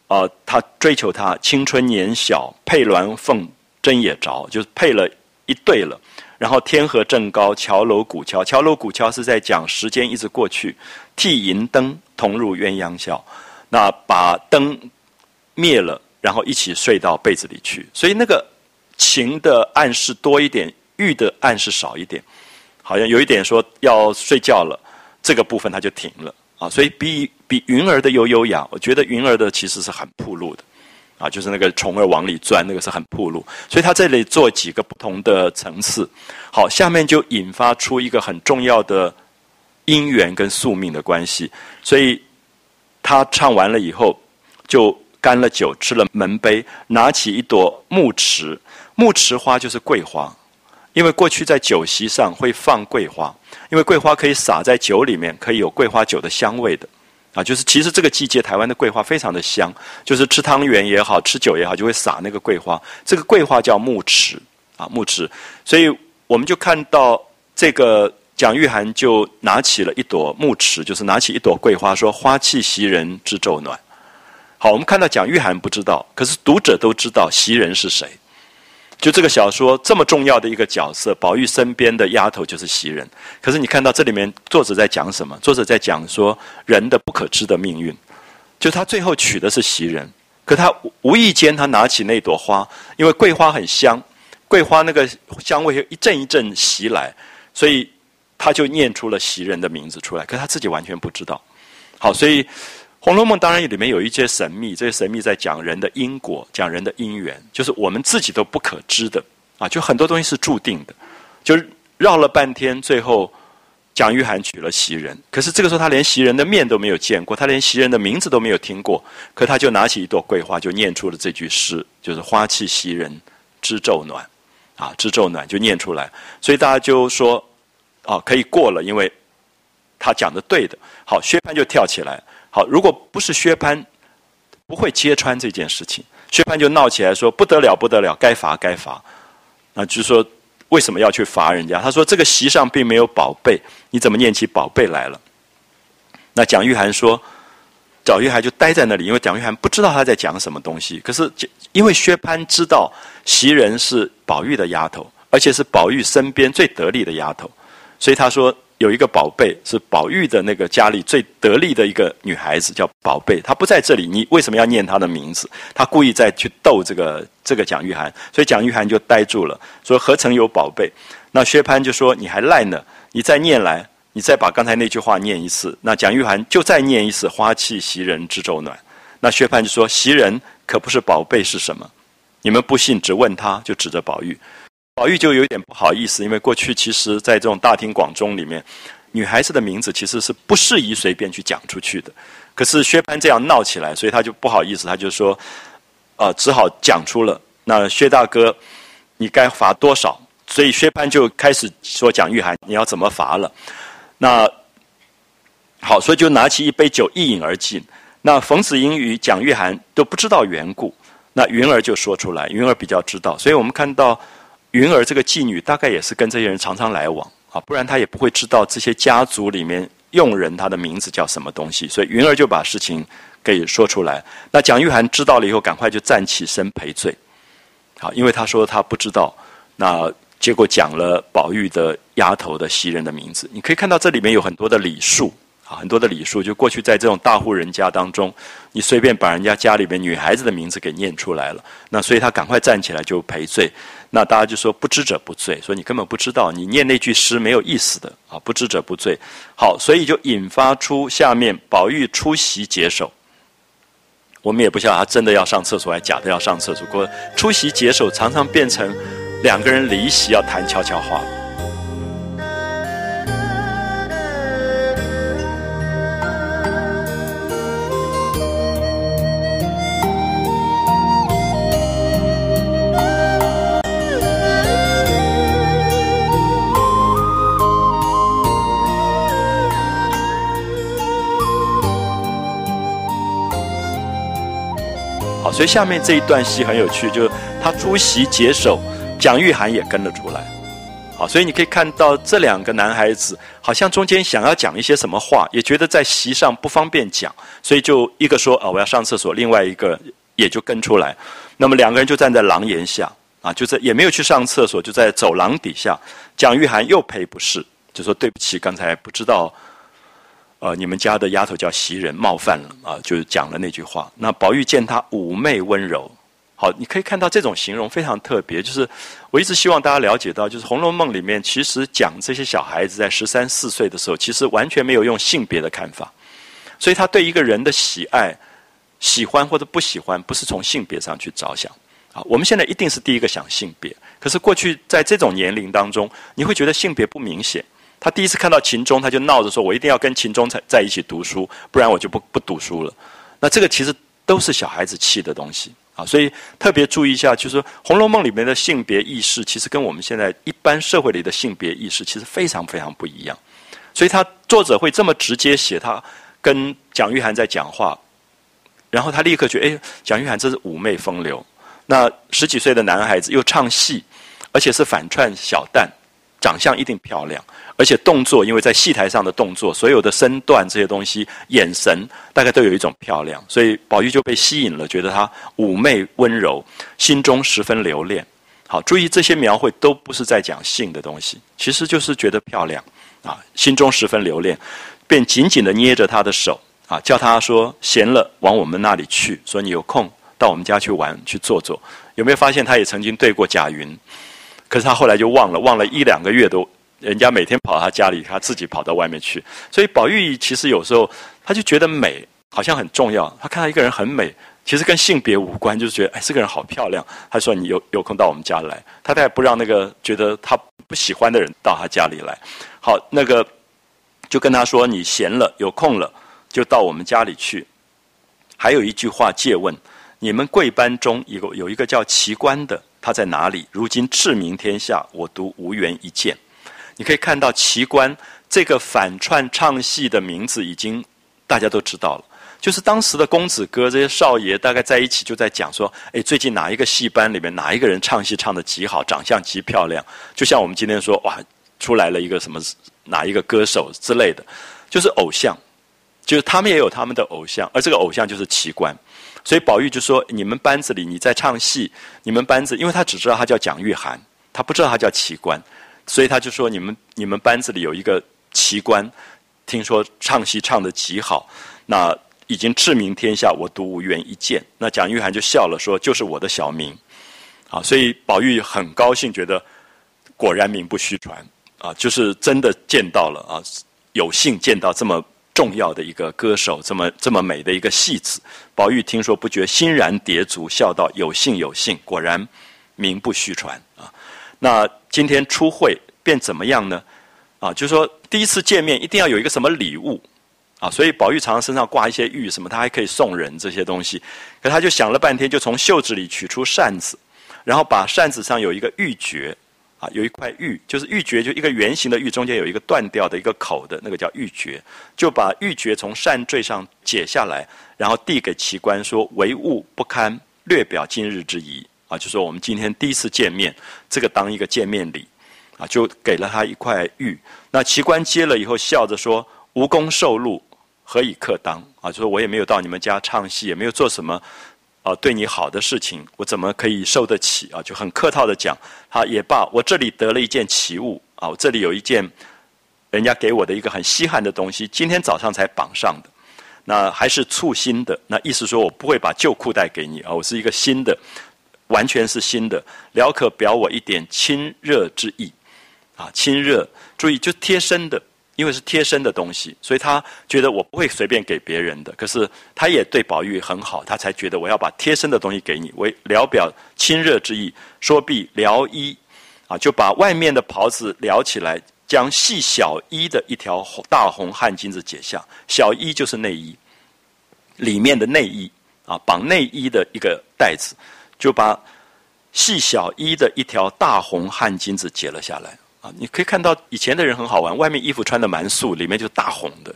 啊，他追求她青春年小，配鸾凤真也着，就是配了一对了。然后天河正高，桥楼古桥，桥楼古桥是在讲时间一直过去，替银灯同入鸳鸯笑，那把灯灭了，然后一起睡到被子里去。所以那个情的暗示多一点，欲的暗示少一点，好像有一点说要睡觉了，这个部分它就停了啊。所以比比云儿的有优雅，我觉得云儿的其实是很铺路的。啊，就是那个虫儿往里钻，那个是很铺路，所以他这里做几个不同的层次。好，下面就引发出一个很重要的因缘跟宿命的关系。所以他唱完了以后，就干了酒，吃了门杯，拿起一朵木池，木池花就是桂花，因为过去在酒席上会放桂花，因为桂花可以撒在酒里面，可以有桂花酒的香味的。啊，就是其实这个季节台湾的桂花非常的香，就是吃汤圆也好吃酒也好，就会撒那个桂花。这个桂花叫木池啊，木池。所以我们就看到这个蒋玉菡就拿起了一朵木池，就是拿起一朵桂花，说“花气袭人知昼暖”。好，我们看到蒋玉菡不知道，可是读者都知道袭人是谁。就这个小说这么重要的一个角色，宝玉身边的丫头就是袭人。可是你看到这里面作者在讲什么？作者在讲说人的不可知的命运。就他最后娶的是袭人，可他无意间他拿起那朵花，因为桂花很香，桂花那个香味一阵一阵袭来，所以他就念出了袭人的名字出来。可他自己完全不知道。好，所以。《红楼梦》当然里面有一些神秘，这些神秘在讲人的因果，讲人的因缘，就是我们自己都不可知的啊，就很多东西是注定的。就绕了半天，最后蒋玉菡娶了袭人，可是这个时候他连袭人的面都没有见过，他连袭人的名字都没有听过，可他就拿起一朵桂花，就念出了这句诗，就是“花气袭人知昼暖”，啊，知昼暖就念出来，所以大家就说，啊，可以过了，因为他讲的对的。好，薛蟠就跳起来。好，如果不是薛蟠，不会揭穿这件事情。薛蟠就闹起来说：“不得了，不得了，该罚，该罚。”那就是说，为什么要去罚人家？他说：“这个席上并没有宝贝，你怎么念起宝贝来了？”那蒋玉菡说：“蒋玉菡就待在那里，因为蒋玉菡不知道他在讲什么东西。可是，因为薛蟠知道袭人是宝玉的丫头，而且是宝玉身边最得力的丫头，所以他说。”有一个宝贝是宝玉的那个家里最得力的一个女孩子，叫宝贝。她不在这里，你为什么要念她的名字？她故意在去逗这个这个蒋玉菡，所以蒋玉菡就呆住了，说何曾有宝贝？那薛蟠就说你还赖呢，你再念来，你再把刚才那句话念一次。那蒋玉菡就再念一次“花气袭人知昼暖”。那薛蟠就说袭人可不是宝贝是什么？你们不信，只问他，就指着宝玉。宝玉就有点不好意思，因为过去其实，在这种大庭广众里面，女孩子的名字其实是不适宜随便去讲出去的。可是薛蟠这样闹起来，所以他就不好意思，他就说：“啊，只好讲出了。那薛大哥，你该罚多少？”所以薛蟠就开始说：“蒋玉菡，你要怎么罚了？”那好，所以就拿起一杯酒一饮而尽。那冯子英与蒋玉菡都不知道缘故，那云儿就说出来，云儿比较知道，所以我们看到。云儿这个妓女大概也是跟这些人常常来往啊，不然她也不会知道这些家族里面佣人他的名字叫什么东西。所以云儿就把事情给说出来。那蒋玉菡知道了以后，赶快就站起身赔罪。好，因为他说他不知道，那结果讲了宝玉的丫头的袭人的名字。你可以看到这里面有很多的礼数。啊，很多的礼数，就过去在这种大户人家当中，你随便把人家家里边女孩子的名字给念出来了，那所以他赶快站起来就赔罪。那大家就说不知者不罪，说你根本不知道，你念那句诗没有意思的啊，不知者不罪。好，所以就引发出下面宝玉出席解手。我们也不晓得他真的要上厕所，还假的要上厕所。过出席解手常常变成两个人离席要谈悄悄话。所以下面这一段戏很有趣，就是他出席解手，蒋玉菡也跟了出来。好，所以你可以看到这两个男孩子好像中间想要讲一些什么话，也觉得在席上不方便讲，所以就一个说啊我要上厕所，另外一个也就跟出来。那么两个人就站在廊檐下啊，就在也没有去上厕所，就在走廊底下。蒋玉菡又赔不是，就说对不起，刚才不知道。呃，你们家的丫头叫袭人，冒犯了啊，就是讲了那句话。那宝玉见她妩媚温柔，好，你可以看到这种形容非常特别。就是我一直希望大家了解到，就是《红楼梦》里面其实讲这些小孩子在十三四岁的时候，其实完全没有用性别的看法，所以他对一个人的喜爱、喜欢或者不喜欢，不是从性别上去着想啊。我们现在一定是第一个想性别，可是过去在这种年龄当中，你会觉得性别不明显。他第一次看到秦钟，他就闹着说：“我一定要跟秦钟在在一起读书，不然我就不不读书了。”那这个其实都是小孩子气的东西啊，所以特别注意一下，就是《红楼梦》里面的性别意识，其实跟我们现在一般社会里的性别意识其实非常非常不一样。所以他作者会这么直接写他跟蒋玉菡在讲话，然后他立刻觉得：“哎，蒋玉菡真是妩媚风流。”那十几岁的男孩子又唱戏，而且是反串小旦，长相一定漂亮。而且动作，因为在戏台上的动作，所有的身段这些东西，眼神大概都有一种漂亮，所以宝玉就被吸引了，觉得她妩媚温柔，心中十分留恋。好，注意这些描绘都不是在讲性的东西，其实就是觉得漂亮啊，心中十分留恋，便紧紧的捏着她的手啊，叫她说闲了往我们那里去，说你有空到我们家去玩去坐坐。有没有发现他也曾经对过贾云？可是他后来就忘了，忘了一两个月都。人家每天跑到他家里，他自己跑到外面去。所以宝玉其实有时候他就觉得美好像很重要。他看到一个人很美，其实跟性别无关，就是觉得哎，这个人好漂亮。他说你有有空到我们家来，他再不让那个觉得他不喜欢的人到他家里来。好，那个就跟他说你闲了有空了就到我们家里去。还有一句话借问：你们贵班中有有一个叫奇观的，他在哪里？如今驰名天下，我独无缘一见。你可以看到奇观这个反串唱戏的名字已经大家都知道了，就是当时的公子哥这些少爷大概在一起就在讲说，哎，最近哪一个戏班里面哪一个人唱戏唱的极好，长相极漂亮，就像我们今天说哇，出来了一个什么哪一个歌手之类的，就是偶像，就是他们也有他们的偶像，而这个偶像就是奇观，所以宝玉就说你们班子里你在唱戏，你们班子，因为他只知道他叫蒋玉菡，他不知道他叫奇观。所以他就说：“你们你们班子里有一个奇观，听说唱戏唱的极好，那已经驰名天下，我独无缘一见。”那蒋玉菡就笑了，说：“就是我的小名。”啊，所以宝玉很高兴，觉得果然名不虚传啊，就是真的见到了啊，有幸见到这么重要的一个歌手，这么这么美的一个戏子。宝玉听说不觉欣然叠足，笑道：“有幸有幸，果然名不虚传啊。”那今天初会便怎么样呢？啊，就是说第一次见面一定要有一个什么礼物啊，所以宝玉常常身上挂一些玉什么，他还可以送人这些东西。可他就想了半天，就从袖子里取出扇子，然后把扇子上有一个玉珏啊，有一块玉，就是玉珏，就一个圆形的玉，中间有一个断掉的一个口的那个叫玉珏，就把玉珏从扇坠上解下来，然后递给奇观说：“唯物不堪，略表今日之仪。”啊，就说我们今天第一次见面，这个当一个见面礼，啊，就给了他一块玉。那奇官接了以后，笑着说：“无功受禄，何以克当？”啊，就说我也没有到你们家唱戏，也没有做什么，啊，对你好的事情，我怎么可以受得起？啊，就很客套的讲，他也罢，我这里得了一件奇物，啊，我这里有一件人家给我的一个很稀罕的东西，今天早上才绑上的。那还是簇新的，那意思说我不会把旧裤带给你啊，我是一个新的，完全是新的，了可表我一点亲热之意，啊，亲热，注意就贴身的，因为是贴身的东西，所以他觉得我不会随便给别人的。可是他也对宝玉很好，他才觉得我要把贴身的东西给你，为聊表亲热之意，说必撩衣，啊，就把外面的袍子撩起来。将系小衣的一条大红汗巾子解下，小衣就是内衣，里面的内衣啊，绑内衣的一个带子，就把系小衣的一条大红汗巾子解了下来你可以看到以前的人很好玩，外面衣服穿的蛮素，里面就大红的，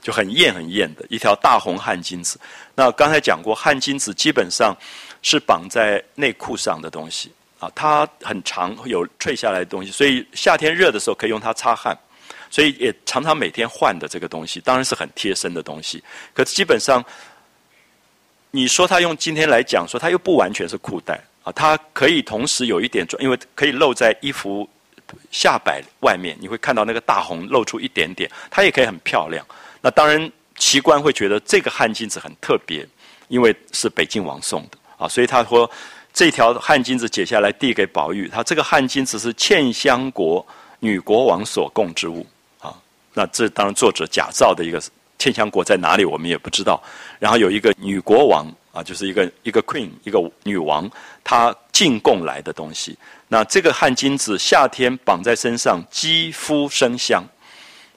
就很艳很艳的一条大红汗巾子。那刚才讲过，汗巾子基本上是绑在内裤上的东西。啊，它很长，有垂下来的东西，所以夏天热的时候可以用它擦汗，所以也常常每天换的这个东西，当然是很贴身的东西。可是基本上，你说它用今天来讲，说它又不完全是裤带啊，它可以同时有一点，因为可以露在衣服下摆外面，你会看到那个大红露出一点点，它也可以很漂亮。那当然，奇观会觉得这个汗巾子很特别，因为是北静王送的啊，所以他说。这条汗巾子解下来递给宝玉，他这个汗巾子是茜香国女国王所供之物啊。那这当然作者假造的一个茜香国在哪里我们也不知道。然后有一个女国王啊，就是一个一个 queen 一个女王，她进贡来的东西。那这个汗巾子夏天绑在身上，肌肤生香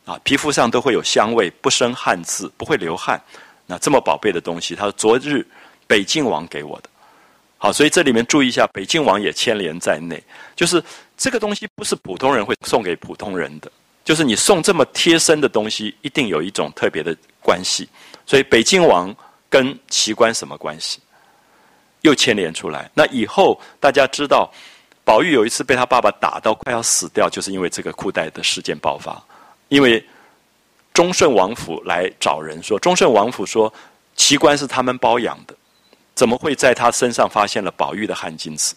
啊，皮肤上都会有香味，不生汗渍，不会流汗。那这么宝贝的东西，他说昨日北静王给我的。好，所以这里面注意一下，北静王也牵连在内。就是这个东西不是普通人会送给普通人的，就是你送这么贴身的东西，一定有一种特别的关系。所以北静王跟奇观什么关系？又牵连出来。那以后大家知道，宝玉有一次被他爸爸打到快要死掉，就是因为这个裤带的事件爆发。因为忠顺王府来找人说，忠顺王府说奇观是他们包养的。怎么会在他身上发现了宝玉的汗巾子？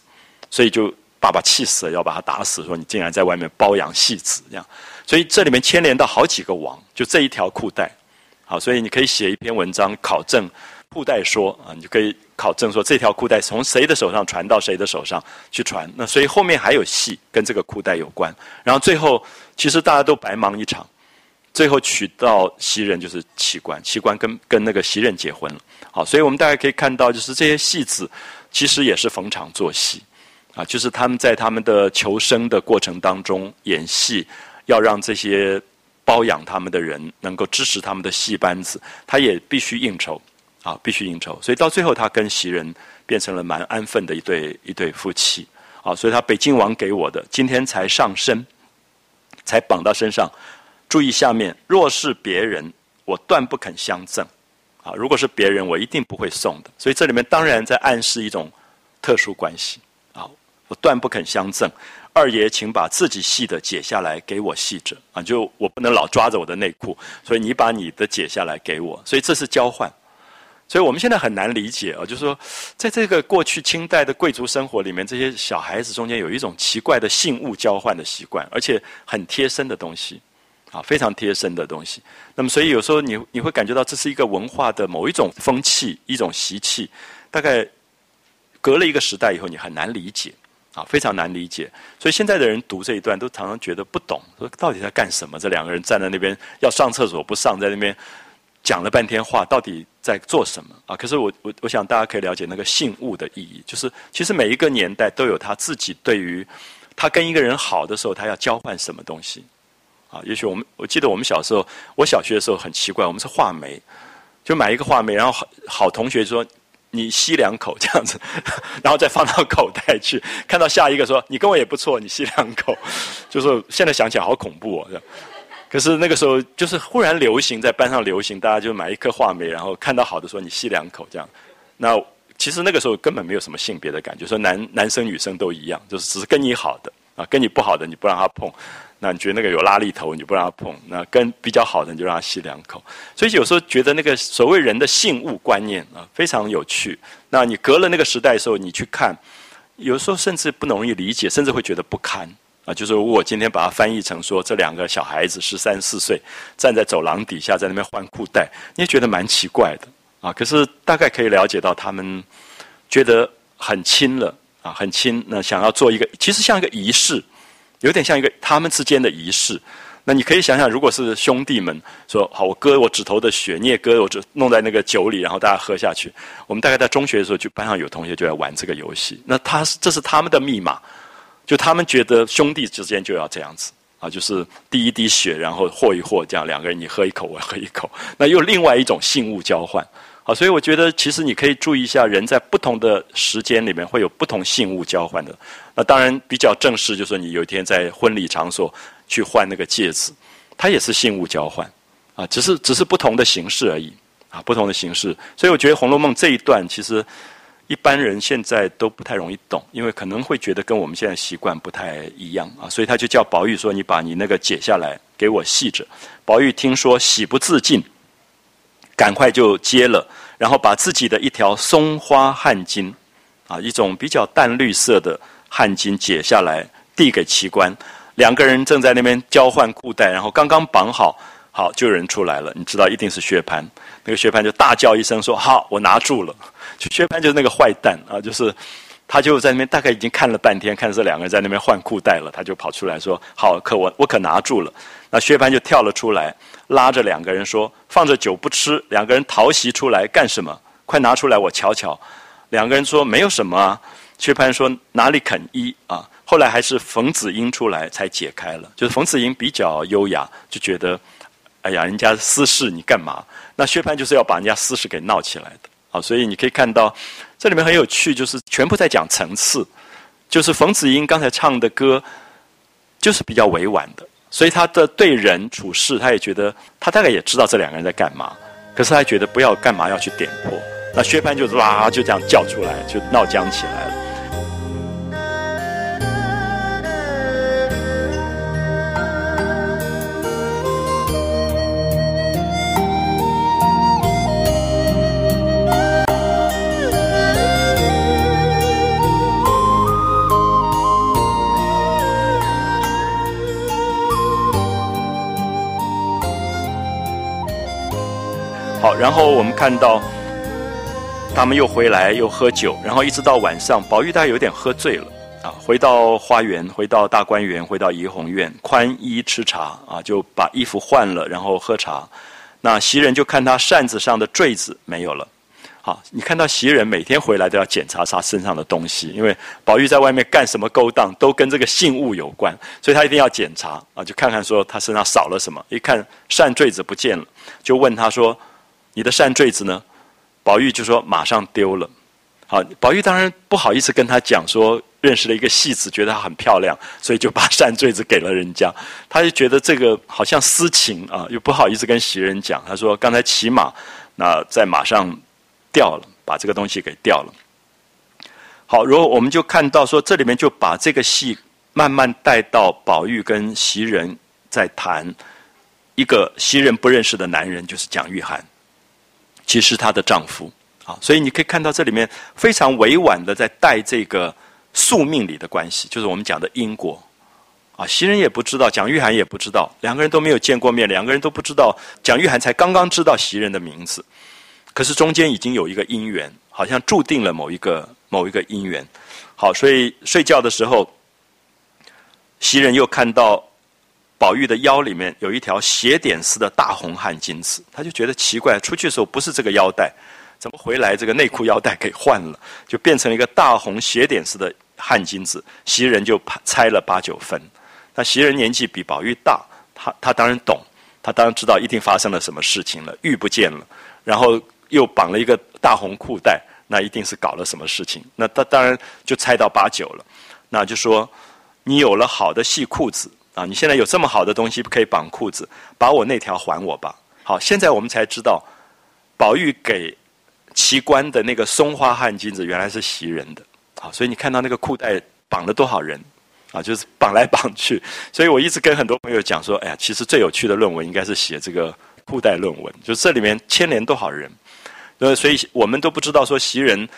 所以就爸爸气死了，要把他打死，说你竟然在外面包养戏子这样。所以这里面牵连到好几个王，就这一条裤带。好，所以你可以写一篇文章考证裤带说啊，你就可以考证说这条裤带从谁的手上传到谁的手上去传。那所以后面还有戏跟这个裤带有关。然后最后其实大家都白忙一场。最后娶到袭人就是奇观，奇观跟跟那个袭人结婚了。好，所以我们大家可以看到，就是这些戏子其实也是逢场作戏，啊，就是他们在他们的求生的过程当中演戏，要让这些包养他们的人能够支持他们的戏班子，他也必须应酬，啊，必须应酬。所以到最后，他跟袭人变成了蛮安分的一对一对夫妻。啊，所以他北京王给我的，今天才上身，才绑到身上。注意下面，若是别人，我断不肯相赠。啊，如果是别人，我一定不会送的。所以这里面当然在暗示一种特殊关系。啊，我断不肯相赠。二爷，请把自己系的解下来给我系着。啊，就我不能老抓着我的内裤，所以你把你的解下来给我。所以这是交换。所以我们现在很难理解啊，就是说，在这个过去清代的贵族生活里面，这些小孩子中间有一种奇怪的信物交换的习惯，而且很贴身的东西。啊，非常贴身的东西。那么，所以有时候你你会感觉到这是一个文化的某一种风气、一种习气。大概隔了一个时代以后，你很难理解，啊，非常难理解。所以现在的人读这一段，都常常觉得不懂，说到底在干什么？这两个人站在那边要上厕所不上，在那边讲了半天话，到底在做什么？啊，可是我我我想大家可以了解那个信物的意义，就是其实每一个年代都有他自己对于他跟一个人好的时候，他要交换什么东西。啊，也许我们我记得我们小时候，我小学的时候很奇怪，我们是画眉，就买一个画眉，然后好好同学说你吸两口这样子，[laughs] 然后再放到口袋去，看到下一个说你跟我也不错，你吸两口，[laughs] 就是现在想起来好恐怖哦。可是那个时候就是忽然流行在班上流行，大家就买一颗话梅，然后看到好的说你吸两口这样，那其实那个时候根本没有什么性别的感觉，说男男生女生都一样，就是只是跟你好的啊，跟你不好的你不让他碰。那你觉得那个有拉力头，你不让他碰；那跟比较好的，你就让他吸两口。所以有时候觉得那个所谓人的性物观念啊，非常有趣。那你隔了那个时代的时候，你去看，有时候甚至不容易理解，甚至会觉得不堪啊。就是如果今天把它翻译成说，这两个小孩子十三四岁站在走廊底下，在那边换裤带，你也觉得蛮奇怪的啊。可是大概可以了解到，他们觉得很亲了啊，很亲。那想要做一个，其实像一个仪式。有点像一个他们之间的仪式，那你可以想想，如果是兄弟们说好，我割我指头的血，你也割，我就弄在那个酒里，然后大家喝下去。我们大概在中学的时候，就班上有同学就在玩这个游戏。那他是这是他们的密码，就他们觉得兄弟之间就要这样子啊，就是滴一滴血，然后和一和，这样两个人你喝一口，我喝一口，那又另外一种信物交换。好，所以我觉得其实你可以注意一下，人在不同的时间里面会有不同信物交换的。那当然比较正式，就是说你有一天在婚礼场所去换那个戒指，它也是信物交换，啊，只是只是不同的形式而已，啊，不同的形式。所以我觉得《红楼梦》这一段其实一般人现在都不太容易懂，因为可能会觉得跟我们现在习惯不太一样啊，所以他就叫宝玉说：“你把你那个解下来给我系着。”宝玉听说喜不自禁。赶快就接了，然后把自己的一条松花汗巾，啊，一种比较淡绿色的汗巾解下来，递给奇观。两个人正在那边交换裤带，然后刚刚绑好，好就有人出来了。你知道一定是薛蟠，那个薛蟠就大叫一声说：“好，我拿住了。[laughs] ”就薛蟠就是那个坏蛋啊，就是他就在那边大概已经看了半天，看这两个人在那边换裤带了，他就跑出来说：“好，可我我可拿住了。”那薛蟠就跳了出来。拉着两个人说：“放着酒不吃。”两个人逃袭出来干什么？快拿出来我瞧瞧。两个人说：“没有什么。”啊。薛蟠说：“哪里肯依啊？”后来还是冯子英出来才解开了。就是冯子英比较优雅，就觉得：“哎呀，人家私事你干嘛？”那薛蟠就是要把人家私事给闹起来的啊。所以你可以看到，这里面很有趣，就是全部在讲层次。就是冯子英刚才唱的歌，就是比较委婉的。所以他的对人处事，他也觉得他大概也知道这两个人在干嘛，可是他觉得不要干嘛要去点破。那薛蟠就哇就这样叫出来，就闹僵起来了。好然后我们看到，他们又回来又喝酒，然后一直到晚上，宝玉大概有点喝醉了啊。回到花园，回到大观园，回到怡红院，宽衣吃茶啊，就把衣服换了，然后喝茶。那袭人就看他扇子上的坠子没有了。好，你看到袭人每天回来都要检查他身上的东西，因为宝玉在外面干什么勾当都跟这个信物有关，所以他一定要检查啊，就看看说他身上少了什么。一看扇坠子不见了，就问他说。你的扇坠子呢？宝玉就说马上丢了。好，宝玉当然不好意思跟他讲说认识了一个戏子，觉得她很漂亮，所以就把扇坠子给了人家。他就觉得这个好像私情啊，又不好意思跟袭人讲。他说刚才骑马，那在马上掉了，把这个东西给掉了。好，如果我们就看到说这里面就把这个戏慢慢带到宝玉跟袭人在谈一个袭人不认识的男人，就是蒋玉菡。其实她的丈夫啊，所以你可以看到这里面非常委婉的在带这个宿命里的关系，就是我们讲的因果啊。袭人也不知道，蒋玉菡也不知道，两个人都没有见过面，两个人都不知道。蒋玉菡才刚刚知道袭人的名字，可是中间已经有一个姻缘，好像注定了某一个某一个姻缘。好，所以睡觉的时候，袭人又看到。宝玉的腰里面有一条斜点式的大红汗巾子，他就觉得奇怪，出去的时候不是这个腰带，怎么回来这个内裤腰带给换了，就变成了一个大红斜点式的汗巾子。袭人就猜了八九分。那袭人年纪比宝玉大，他他当然懂，他当然知道一定发生了什么事情了，玉不见了，然后又绑了一个大红裤带，那一定是搞了什么事情。那他当然就猜到八九了，那就说你有了好的细裤子。啊！你现在有这么好的东西可以绑裤子，把我那条还我吧。好，现在我们才知道，宝玉给奇观的那个松花汗巾子原来是袭人的，好，所以你看到那个裤带绑了多少人，啊，就是绑来绑去。所以我一直跟很多朋友讲说，哎呀，其实最有趣的论文应该是写这个裤带论文，就这里面牵连多少人。呃，所以我们都不知道说袭人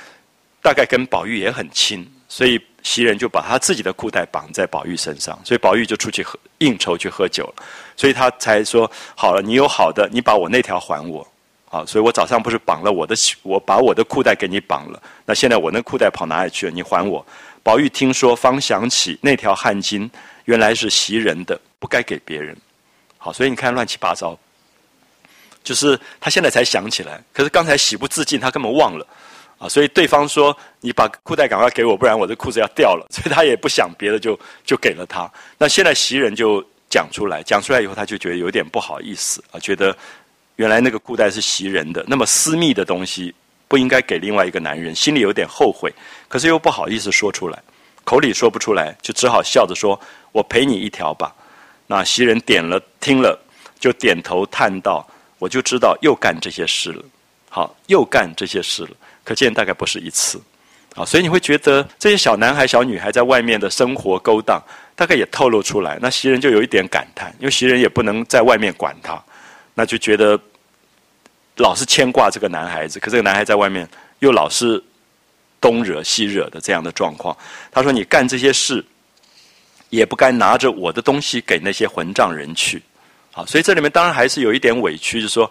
大概跟宝玉也很亲，所以袭人就把他自己的裤带绑在宝玉身上，所以宝玉就出去喝应酬去喝酒了，所以他才说好了，你有好的，你把我那条还我。好，所以我早上不是绑了我的，我把我的裤带给你绑了。那现在我那裤带跑哪里去了？你还我。宝玉听说，方想起那条汗巾原来是袭人的，不该给别人。好，所以你看乱七八糟，就是他现在才想起来，可是刚才喜不自禁，他根本忘了啊。所以对方说：“你把裤带赶快给我，不然我的裤子要掉了。”所以他也不想别的，就就给了他。那现在袭人就讲出来，讲出来以后，他就觉得有点不好意思啊，觉得。原来那个裤带是袭人的，那么私密的东西不应该给另外一个男人，心里有点后悔，可是又不好意思说出来，口里说不出来，就只好笑着说：“我赔你一条吧。”那袭人点了，听了就点头叹道：“我就知道又干这些事了。”好，又干这些事了，可见大概不是一次。啊，所以你会觉得这些小男孩、小女孩在外面的生活勾当，大概也透露出来。那袭人就有一点感叹，因为袭人也不能在外面管他，那就觉得。老是牵挂这个男孩子，可这个男孩在外面又老是东惹西惹的这样的状况。他说：“你干这些事，也不该拿着我的东西给那些混账人去。”好，所以这里面当然还是有一点委屈，就是说，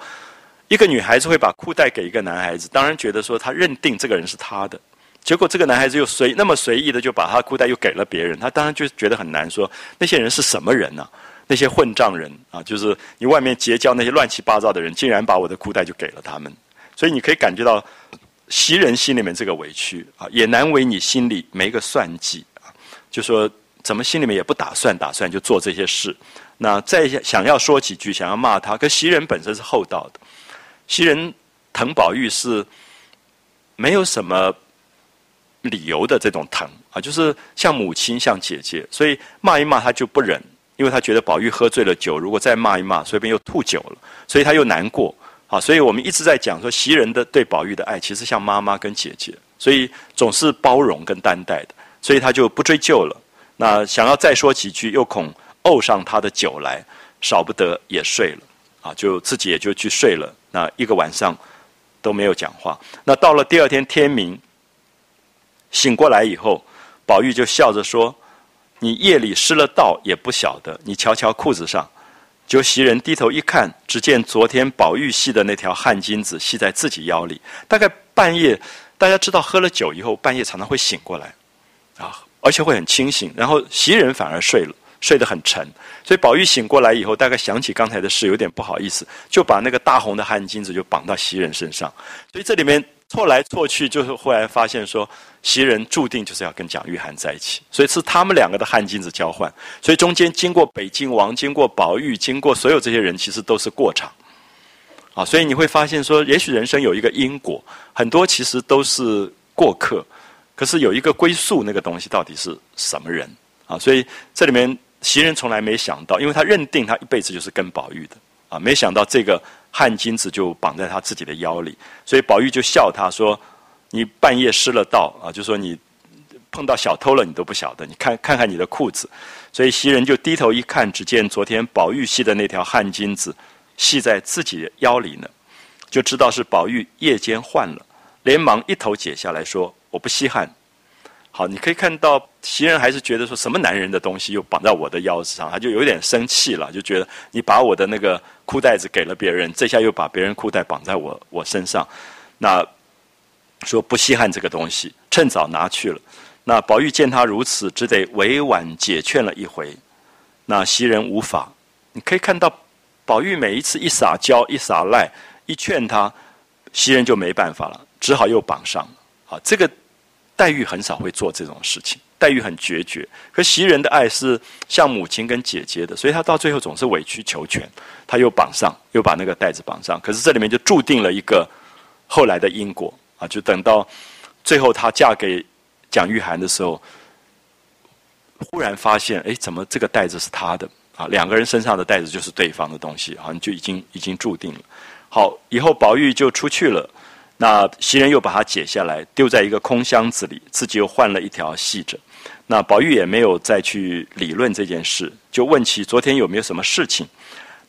一个女孩子会把裤带给一个男孩子，当然觉得说她认定这个人是她的，结果这个男孩子又随那么随意的就把他裤带又给了别人，他当然就觉得很难说那些人是什么人呢？那些混账人啊，就是你外面结交那些乱七八糟的人，竟然把我的裤带就给了他们，所以你可以感觉到袭人心里面这个委屈啊，也难为你心里没个算计啊，就说怎么心里面也不打算打算就做这些事，那再想要说几句，想要骂他，可袭人本身是厚道的，袭人疼宝玉是没有什么理由的这种疼啊，就是像母亲像姐姐，所以骂一骂他就不忍。因为他觉得宝玉喝醉了酒，如果再骂一骂，随便又吐酒了，所以他又难过。啊，所以我们一直在讲说，袭人的对宝玉的爱，其实像妈妈跟姐姐，所以总是包容跟担待的，所以他就不追究了。那想要再说几句，又恐怄上他的酒来，少不得也睡了。啊，就自己也就去睡了。那一个晚上都没有讲话。那到了第二天天明，醒过来以后，宝玉就笑着说。你夜里失了道也不晓得，你瞧瞧裤子上，就袭人低头一看，只见昨天宝玉系的那条汗巾子系在自己腰里。大概半夜，大家知道喝了酒以后，半夜常常会醒过来，啊，而且会很清醒。然后袭人反而睡了，睡得很沉。所以宝玉醒过来以后，大概想起刚才的事，有点不好意思，就把那个大红的汗巾子就绑到袭人身上。所以这里面。错来错去，就是后来发现说，袭人注定就是要跟蒋玉菡在一起，所以是他们两个的汗巾子交换。所以中间经过北京王，经过宝玉，经过所有这些人，其实都是过场。啊，所以你会发现说，也许人生有一个因果，很多其实都是过客，可是有一个归宿，那个东西到底是什么人？啊，所以这里面袭人从来没想到，因为他认定他一辈子就是跟宝玉的，啊，没想到这个。汗巾子就绑在他自己的腰里，所以宝玉就笑他说：“你半夜失了道啊，就说你碰到小偷了，你都不晓得。你看看看你的裤子。”所以袭人就低头一看，只见昨天宝玉系的那条汗巾子系在自己腰里呢，就知道是宝玉夜间换了，连忙一头解下来说：“我不稀罕。”好，你可以看到袭人还是觉得说什么男人的东西又绑在我的腰子上，他就有点生气了，就觉得你把我的那个裤带子给了别人，这下又把别人裤带绑在我我身上，那说不稀罕这个东西，趁早拿去了。那宝玉见他如此，只得委婉解劝了一回。那袭人无法，你可以看到宝玉每一次一撒娇一撒赖一劝他，袭人就没办法了，只好又绑上了。好，这个。黛玉很少会做这种事情，黛玉很决绝。可袭人的爱是像母亲跟姐姐的，所以她到最后总是委曲求全。她又绑上，又把那个袋子绑上。可是这里面就注定了一个后来的因果啊！就等到最后她嫁给蒋玉菡的时候，忽然发现，哎，怎么这个袋子是她的啊？两个人身上的袋子就是对方的东西，好像就已经已经注定了。好，以后宝玉就出去了。那袭人又把它解下来，丢在一个空箱子里，自己又换了一条细着。那宝玉也没有再去理论这件事，就问起昨天有没有什么事情。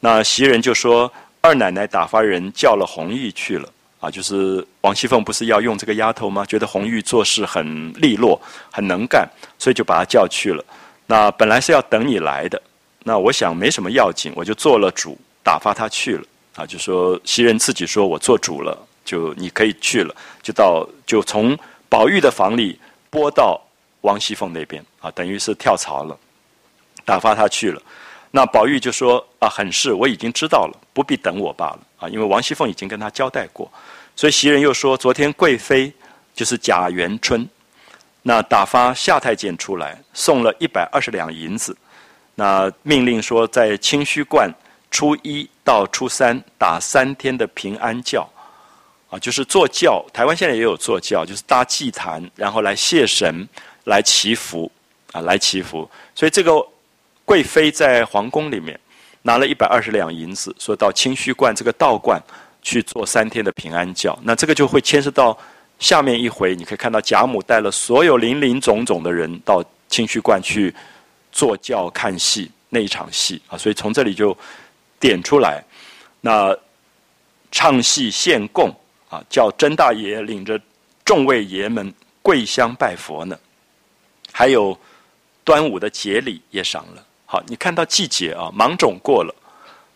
那袭人就说：“二奶奶打发人叫了红玉去了。”啊，就是王熙凤不是要用这个丫头吗？觉得红玉做事很利落，很能干，所以就把她叫去了。那本来是要等你来的，那我想没什么要紧，我就做了主，打发她去了。啊，就说袭人自己说我做主了，就你可以去了，就到就从宝玉的房里拨到王熙凤那边啊，等于是跳槽了，打发他去了。那宝玉就说啊，很是，我已经知道了，不必等我罢了啊，因为王熙凤已经跟他交代过。所以袭人又说，昨天贵妃就是贾元春，那打发夏太监出来，送了一百二十两银子，那命令说在清虚观初一到初三打三天的平安教，啊，就是坐轿。台湾现在也有坐轿，就是搭祭坛，然后来谢神，来祈福，啊，来祈福。所以这个。贵妃在皇宫里面拿了一百二十两银子，说到清虚观这个道观去做三天的平安教。那这个就会牵涉到下面一回，你可以看到贾母带了所有林林总总的人到清虚观去坐教看戏那一场戏啊。所以从这里就点出来，那唱戏献供啊，叫甄大爷领着众位爷们跪香拜佛呢。还有端午的节礼也赏了。好，你看到季节啊，芒种过了，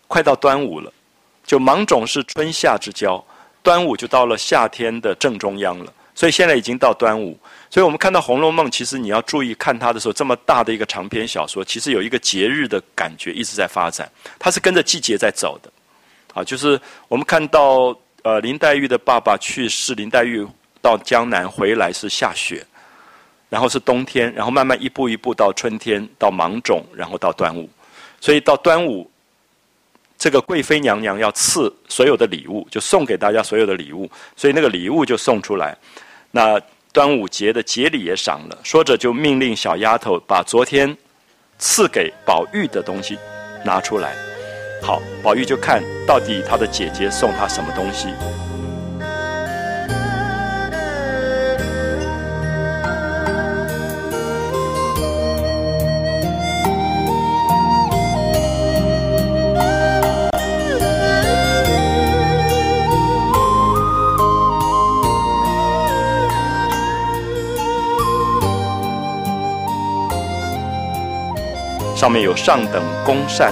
快到端午了。就芒种是春夏之交，端午就到了夏天的正中央了。所以现在已经到端午，所以我们看到《红楼梦》，其实你要注意看它的时候，这么大的一个长篇小说，其实有一个节日的感觉一直在发展，它是跟着季节在走的。啊，就是我们看到呃林黛玉的爸爸去世，林黛玉到江南回来是下雪。然后是冬天，然后慢慢一步一步到春天，到芒种，然后到端午。所以到端午，这个贵妃娘娘要赐所有的礼物，就送给大家所有的礼物。所以那个礼物就送出来。那端午节的节礼也赏了。说着就命令小丫头把昨天赐给宝玉的东西拿出来。好，宝玉就看到底他的姐姐送他什么东西。上面有上等宫扇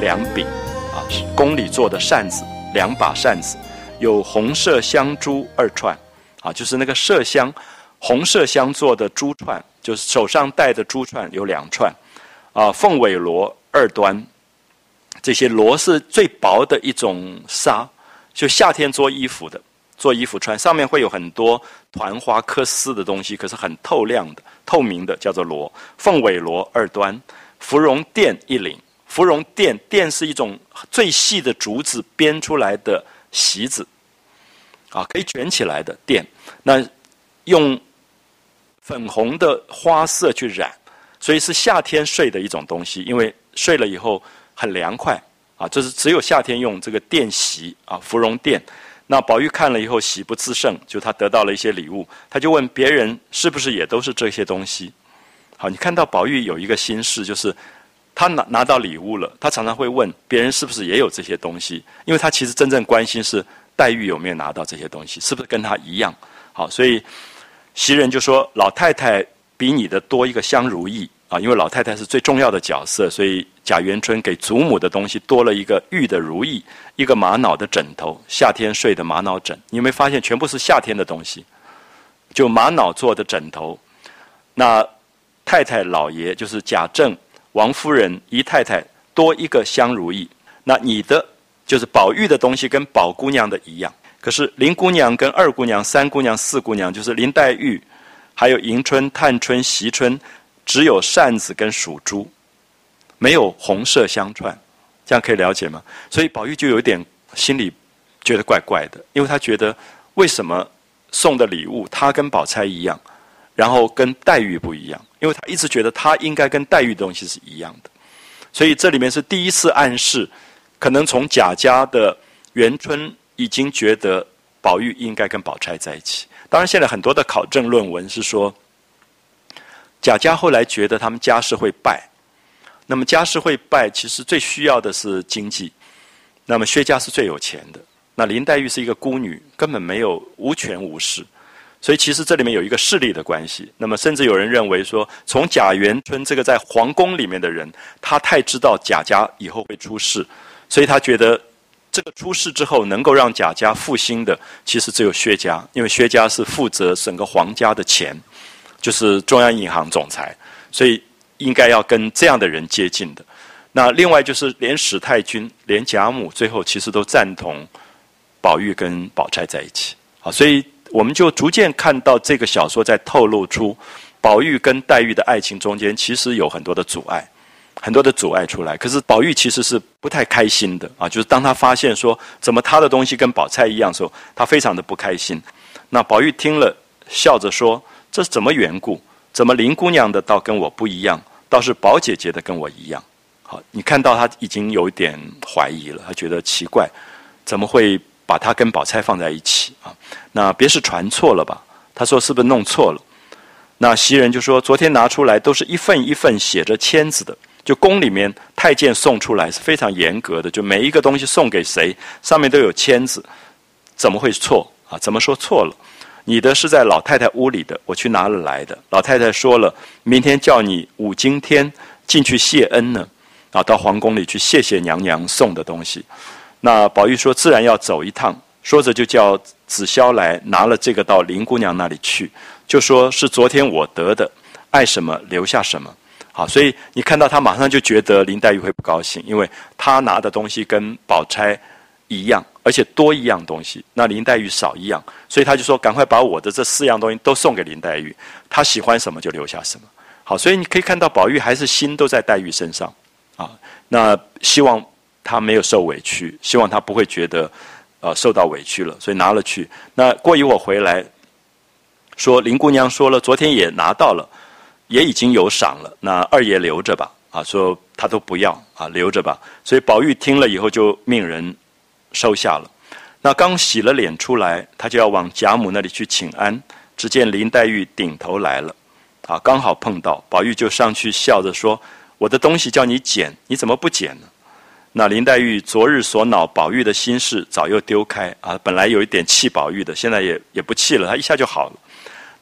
两柄，宫里做的扇子，两把扇子，有红麝香珠二串，啊，就是那个麝香，红麝香做的珠串，就是手上戴的珠串有两串，啊，凤尾螺二端，这些螺是最薄的一种纱，就夏天做衣服的，做衣服穿，上面会有很多团花科丝的东西，可是很透亮的、透明的，叫做螺。凤尾螺二端。芙蓉垫一领，芙蓉垫垫是一种最细的竹子编出来的席子，啊，可以卷起来的垫。那用粉红的花色去染，所以是夏天睡的一种东西，因为睡了以后很凉快啊。这是只有夏天用这个垫席啊，芙蓉垫。那宝玉看了以后喜不自胜，就他得到了一些礼物，他就问别人是不是也都是这些东西。好，你看到宝玉有一个心事，就是他拿拿到礼物了，他常常会问别人是不是也有这些东西，因为他其实真正关心是黛玉有没有拿到这些东西，是不是跟他一样。好，所以袭人就说：“老太太比你的多一个香如意啊，因为老太太是最重要的角色，所以贾元春给祖母的东西多了一个玉的如意，一个玛瑙的枕头，夏天睡的玛瑙枕。你有没有发现，全部是夏天的东西？就玛瑙做的枕头，那。”太太老爷就是贾政、王夫人姨太太多一个香如意，那你的就是宝玉的东西跟宝姑娘的一样。可是林姑娘跟二姑娘、三姑娘、四姑娘，就是林黛玉，还有迎春、探春、惜春，只有扇子跟数珠，没有红色香串，这样可以了解吗？所以宝玉就有点心里觉得怪怪的，因为他觉得为什么送的礼物他跟宝钗一样，然后跟黛玉不一样？因为他一直觉得他应该跟黛玉的东西是一样的，所以这里面是第一次暗示，可能从贾家的元春已经觉得宝玉应该跟宝钗在一起。当然，现在很多的考证论文是说，贾家后来觉得他们家世会败，那么家世会败，其实最需要的是经济。那么薛家是最有钱的，那林黛玉是一个孤女，根本没有无权无势，所以其实这里面有一个势力的关系。那么甚至有人认为说，从贾元春这个在皇宫里面的人，他太知道贾家以后会出事，所以他觉得这个出事之后能够让贾家复兴的，其实只有薛家，因为薛家是负责整个皇家的钱，就是中央银行总裁，所以应该要跟这样的人接近的。那另外就是连史太君、连贾母，最后其实都赞同宝玉跟宝钗在一起。好，所以我们就逐渐看到这个小说在透露出宝玉跟黛玉的爱情中间其实有很多的阻碍，很多的阻碍出来。可是宝玉其实是不太开心的啊，就是当他发现说怎么他的东西跟宝钗一样的时候，他非常的不开心。那宝玉听了，笑着说：“这是怎么缘故？怎么林姑娘的倒跟我不一样，倒是宝姐姐的跟我一样？”好，你看到他已经有一点怀疑了，他觉得奇怪，怎么会把他跟宝钗放在一起啊？那别是传错了吧？他说是不是弄错了？那袭人就说昨天拿出来都是一份一份写着签子的，就宫里面太监送出来是非常严格的，就每一个东西送给谁上面都有签子，怎么会错啊？怎么说错了？你的是在老太太屋里的，我去拿了来的。老太太说了，明天叫你五更天进去谢恩呢。啊，到皇宫里去谢谢娘娘送的东西。那宝玉说：“自然要走一趟。”说着就叫紫霄来拿了这个到林姑娘那里去，就说是昨天我得的，爱什么留下什么。好，所以你看到他马上就觉得林黛玉会不高兴，因为他拿的东西跟宝钗一样，而且多一样东西，那林黛玉少一样，所以他就说：“赶快把我的这四样东西都送给林黛玉，她喜欢什么就留下什么。”好，所以你可以看到宝玉还是心都在黛玉身上。啊，那希望他没有受委屈，希望他不会觉得呃受到委屈了，所以拿了去。那过一会儿回来，说林姑娘说了，昨天也拿到了，也已经有赏了。那二爷留着吧，啊，说他都不要啊，留着吧。所以宝玉听了以后就命人收下了。那刚洗了脸出来，他就要往贾母那里去请安，只见林黛玉顶头来了，啊，刚好碰到，宝玉就上去笑着说。我的东西叫你捡，你怎么不捡呢？那林黛玉昨日所恼宝玉的心事早又丢开啊，本来有一点气宝玉的，现在也也不气了，他一下就好了。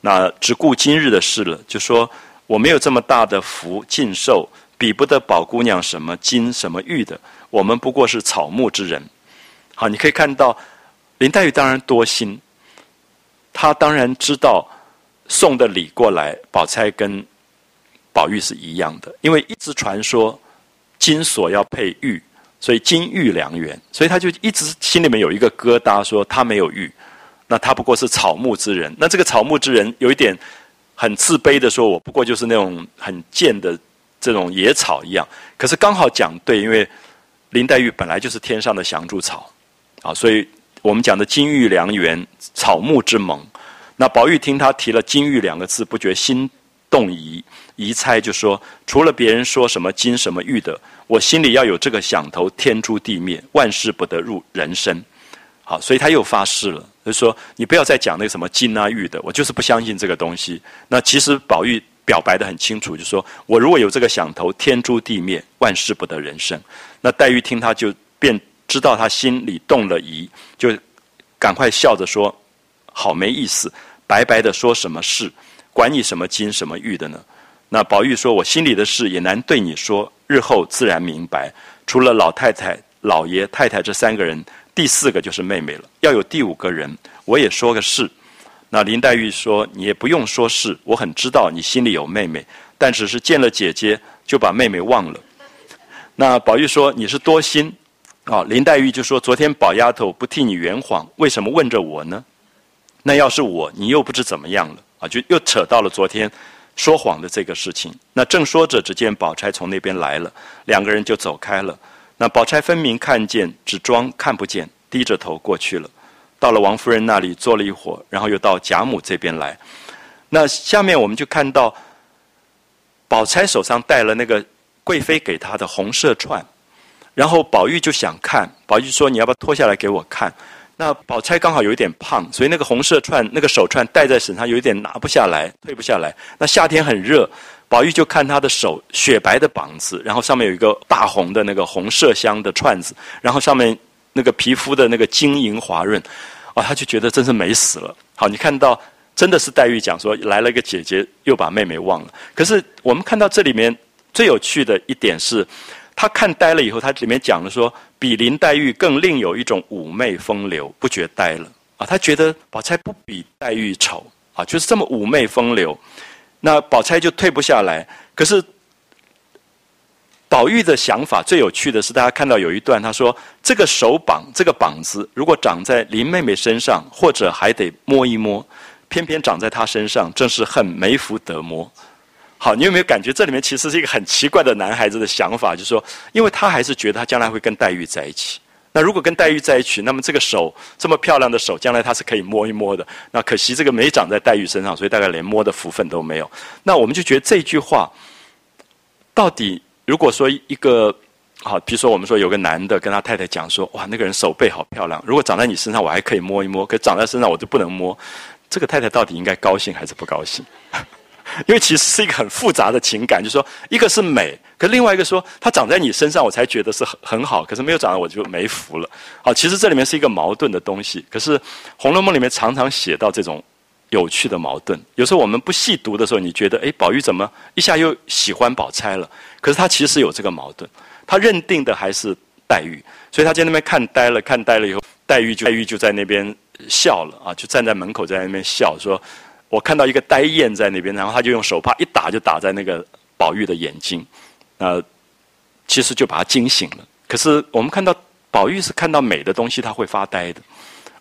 那只顾今日的事了，就说我没有这么大的福尽寿，比不得宝姑娘什么金什么玉的，我们不过是草木之人。好，你可以看到林黛玉当然多心，她当然知道送的礼过来，宝钗跟。宝玉是一样的，因为一直传说金锁要配玉，所以金玉良缘，所以他就一直心里面有一个疙瘩，说他没有玉，那他不过是草木之人。那这个草木之人有一点很自卑的说，我不过就是那种很贱的这种野草一样。可是刚好讲对，因为林黛玉本来就是天上的祥柱草啊，所以我们讲的金玉良缘，草木之盟。那宝玉听他提了金玉两个字，不觉心动疑。一猜就说，除了别人说什么金什么玉的，我心里要有这个想头，天诛地灭，万事不得入人身。好，所以他又发誓了，就说你不要再讲那个什么金啊玉的，我就是不相信这个东西。那其实宝玉表白的很清楚，就说我如果有这个想头，天诛地灭，万事不得人生。那黛玉听他就便知道他心里动了疑，就赶快笑着说：“好没意思，白白的说什么事，管你什么金什么玉的呢？”那宝玉说：“我心里的事也难对你说，日后自然明白。除了老太太、老爷、太太这三个人，第四个就是妹妹了。要有第五个人，我也说个是。”那林黛玉说：“你也不用说是，我很知道你心里有妹妹，但只是见了姐姐就把妹妹忘了。”那宝玉说：“你是多心。”啊，林黛玉就说：“昨天宝丫头不替你圆谎，为什么问着我呢？那要是我，你又不知怎么样了啊？就又扯到了昨天。”说谎的这个事情，那正说着，只见宝钗从那边来了，两个人就走开了。那宝钗分明看见，只装看不见，低着头过去了。到了王夫人那里坐了一会儿，然后又到贾母这边来。那下面我们就看到，宝钗手上戴了那个贵妃给她的红色串，然后宝玉就想看，宝玉说：“你要不要脱下来给我看？”那宝钗刚好有一点胖，所以那个红色串、那个手串戴在身上有一点拿不下来、退不下来。那夏天很热，宝玉就看她的手雪白的膀子，然后上面有一个大红的那个红麝香的串子，然后上面那个皮肤的那个晶莹滑润，哦，他就觉得真是美死了。好，你看到真的是黛玉讲说来了一个姐姐，又把妹妹忘了。可是我们看到这里面最有趣的一点是。他看呆了以后，他里面讲了说，比林黛玉更另有一种妩媚风流，不觉呆了啊。他觉得宝钗不比黛玉丑啊，就是这么妩媚风流。那宝钗就退不下来。可是宝玉的想法最有趣的是，大家看到有一段，他说这个手绑这个膀子，如果长在林妹妹身上，或者还得摸一摸，偏偏长在她身上，正是恨没福得摸。好，你有没有感觉这里面其实是一个很奇怪的男孩子的想法？就是说，因为他还是觉得他将来会跟黛玉在一起。那如果跟黛玉在一起，那么这个手这么漂亮的手，将来他是可以摸一摸的。那可惜这个没长在黛玉身上，所以大概连摸的福分都没有。那我们就觉得这句话，到底如果说一个好，比如说我们说有个男的跟他太太讲说，哇，那个人手背好漂亮，如果长在你身上，我还可以摸一摸；可长在身上，我就不能摸。这个太太到底应该高兴还是不高兴？因为其实是一个很复杂的情感，就是说，一个是美，可另外一个说，它长在你身上，我才觉得是很很好，可是没有长在我就没福了。好，其实这里面是一个矛盾的东西。可是《红楼梦》里面常常写到这种有趣的矛盾。有时候我们不细读的时候，你觉得，哎，宝玉怎么一下又喜欢宝钗了？可是他其实有这个矛盾，他认定的还是黛玉，所以他在那边看呆了，看呆了以后，黛玉就黛玉就在那边笑了啊，就站在门口在那边笑说。我看到一个呆雁在那边，然后他就用手帕一打，就打在那个宝玉的眼睛，呃，其实就把他惊醒了。可是我们看到宝玉是看到美的东西，他会发呆的，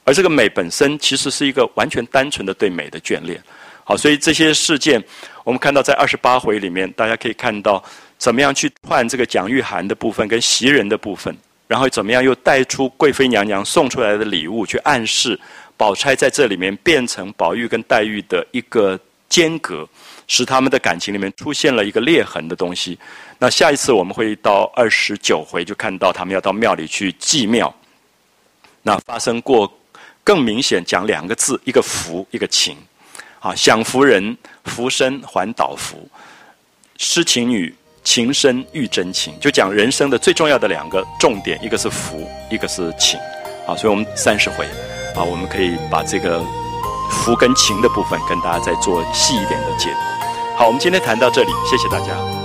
而这个美本身其实是一个完全单纯的对美的眷恋。好，所以这些事件，我们看到在二十八回里面，大家可以看到怎么样去串这个蒋玉菡的部分跟袭人的部分，然后怎么样又带出贵妃娘娘送出来的礼物，去暗示。宝钗在这里面变成宝玉跟黛玉的一个间隔，使他们的感情里面出现了一个裂痕的东西。那下一次我们会到二十九回，就看到他们要到庙里去祭庙。那发生过更明显讲两个字，一个福，一个情。啊，享福人，福生还倒福；诗情女，情深遇真情。就讲人生的最重要的两个重点，一个是福，一个是情。啊，所以我们三十回。啊，我们可以把这个福跟情的部分跟大家再做细一点的解读。好，我们今天谈到这里，谢谢大家。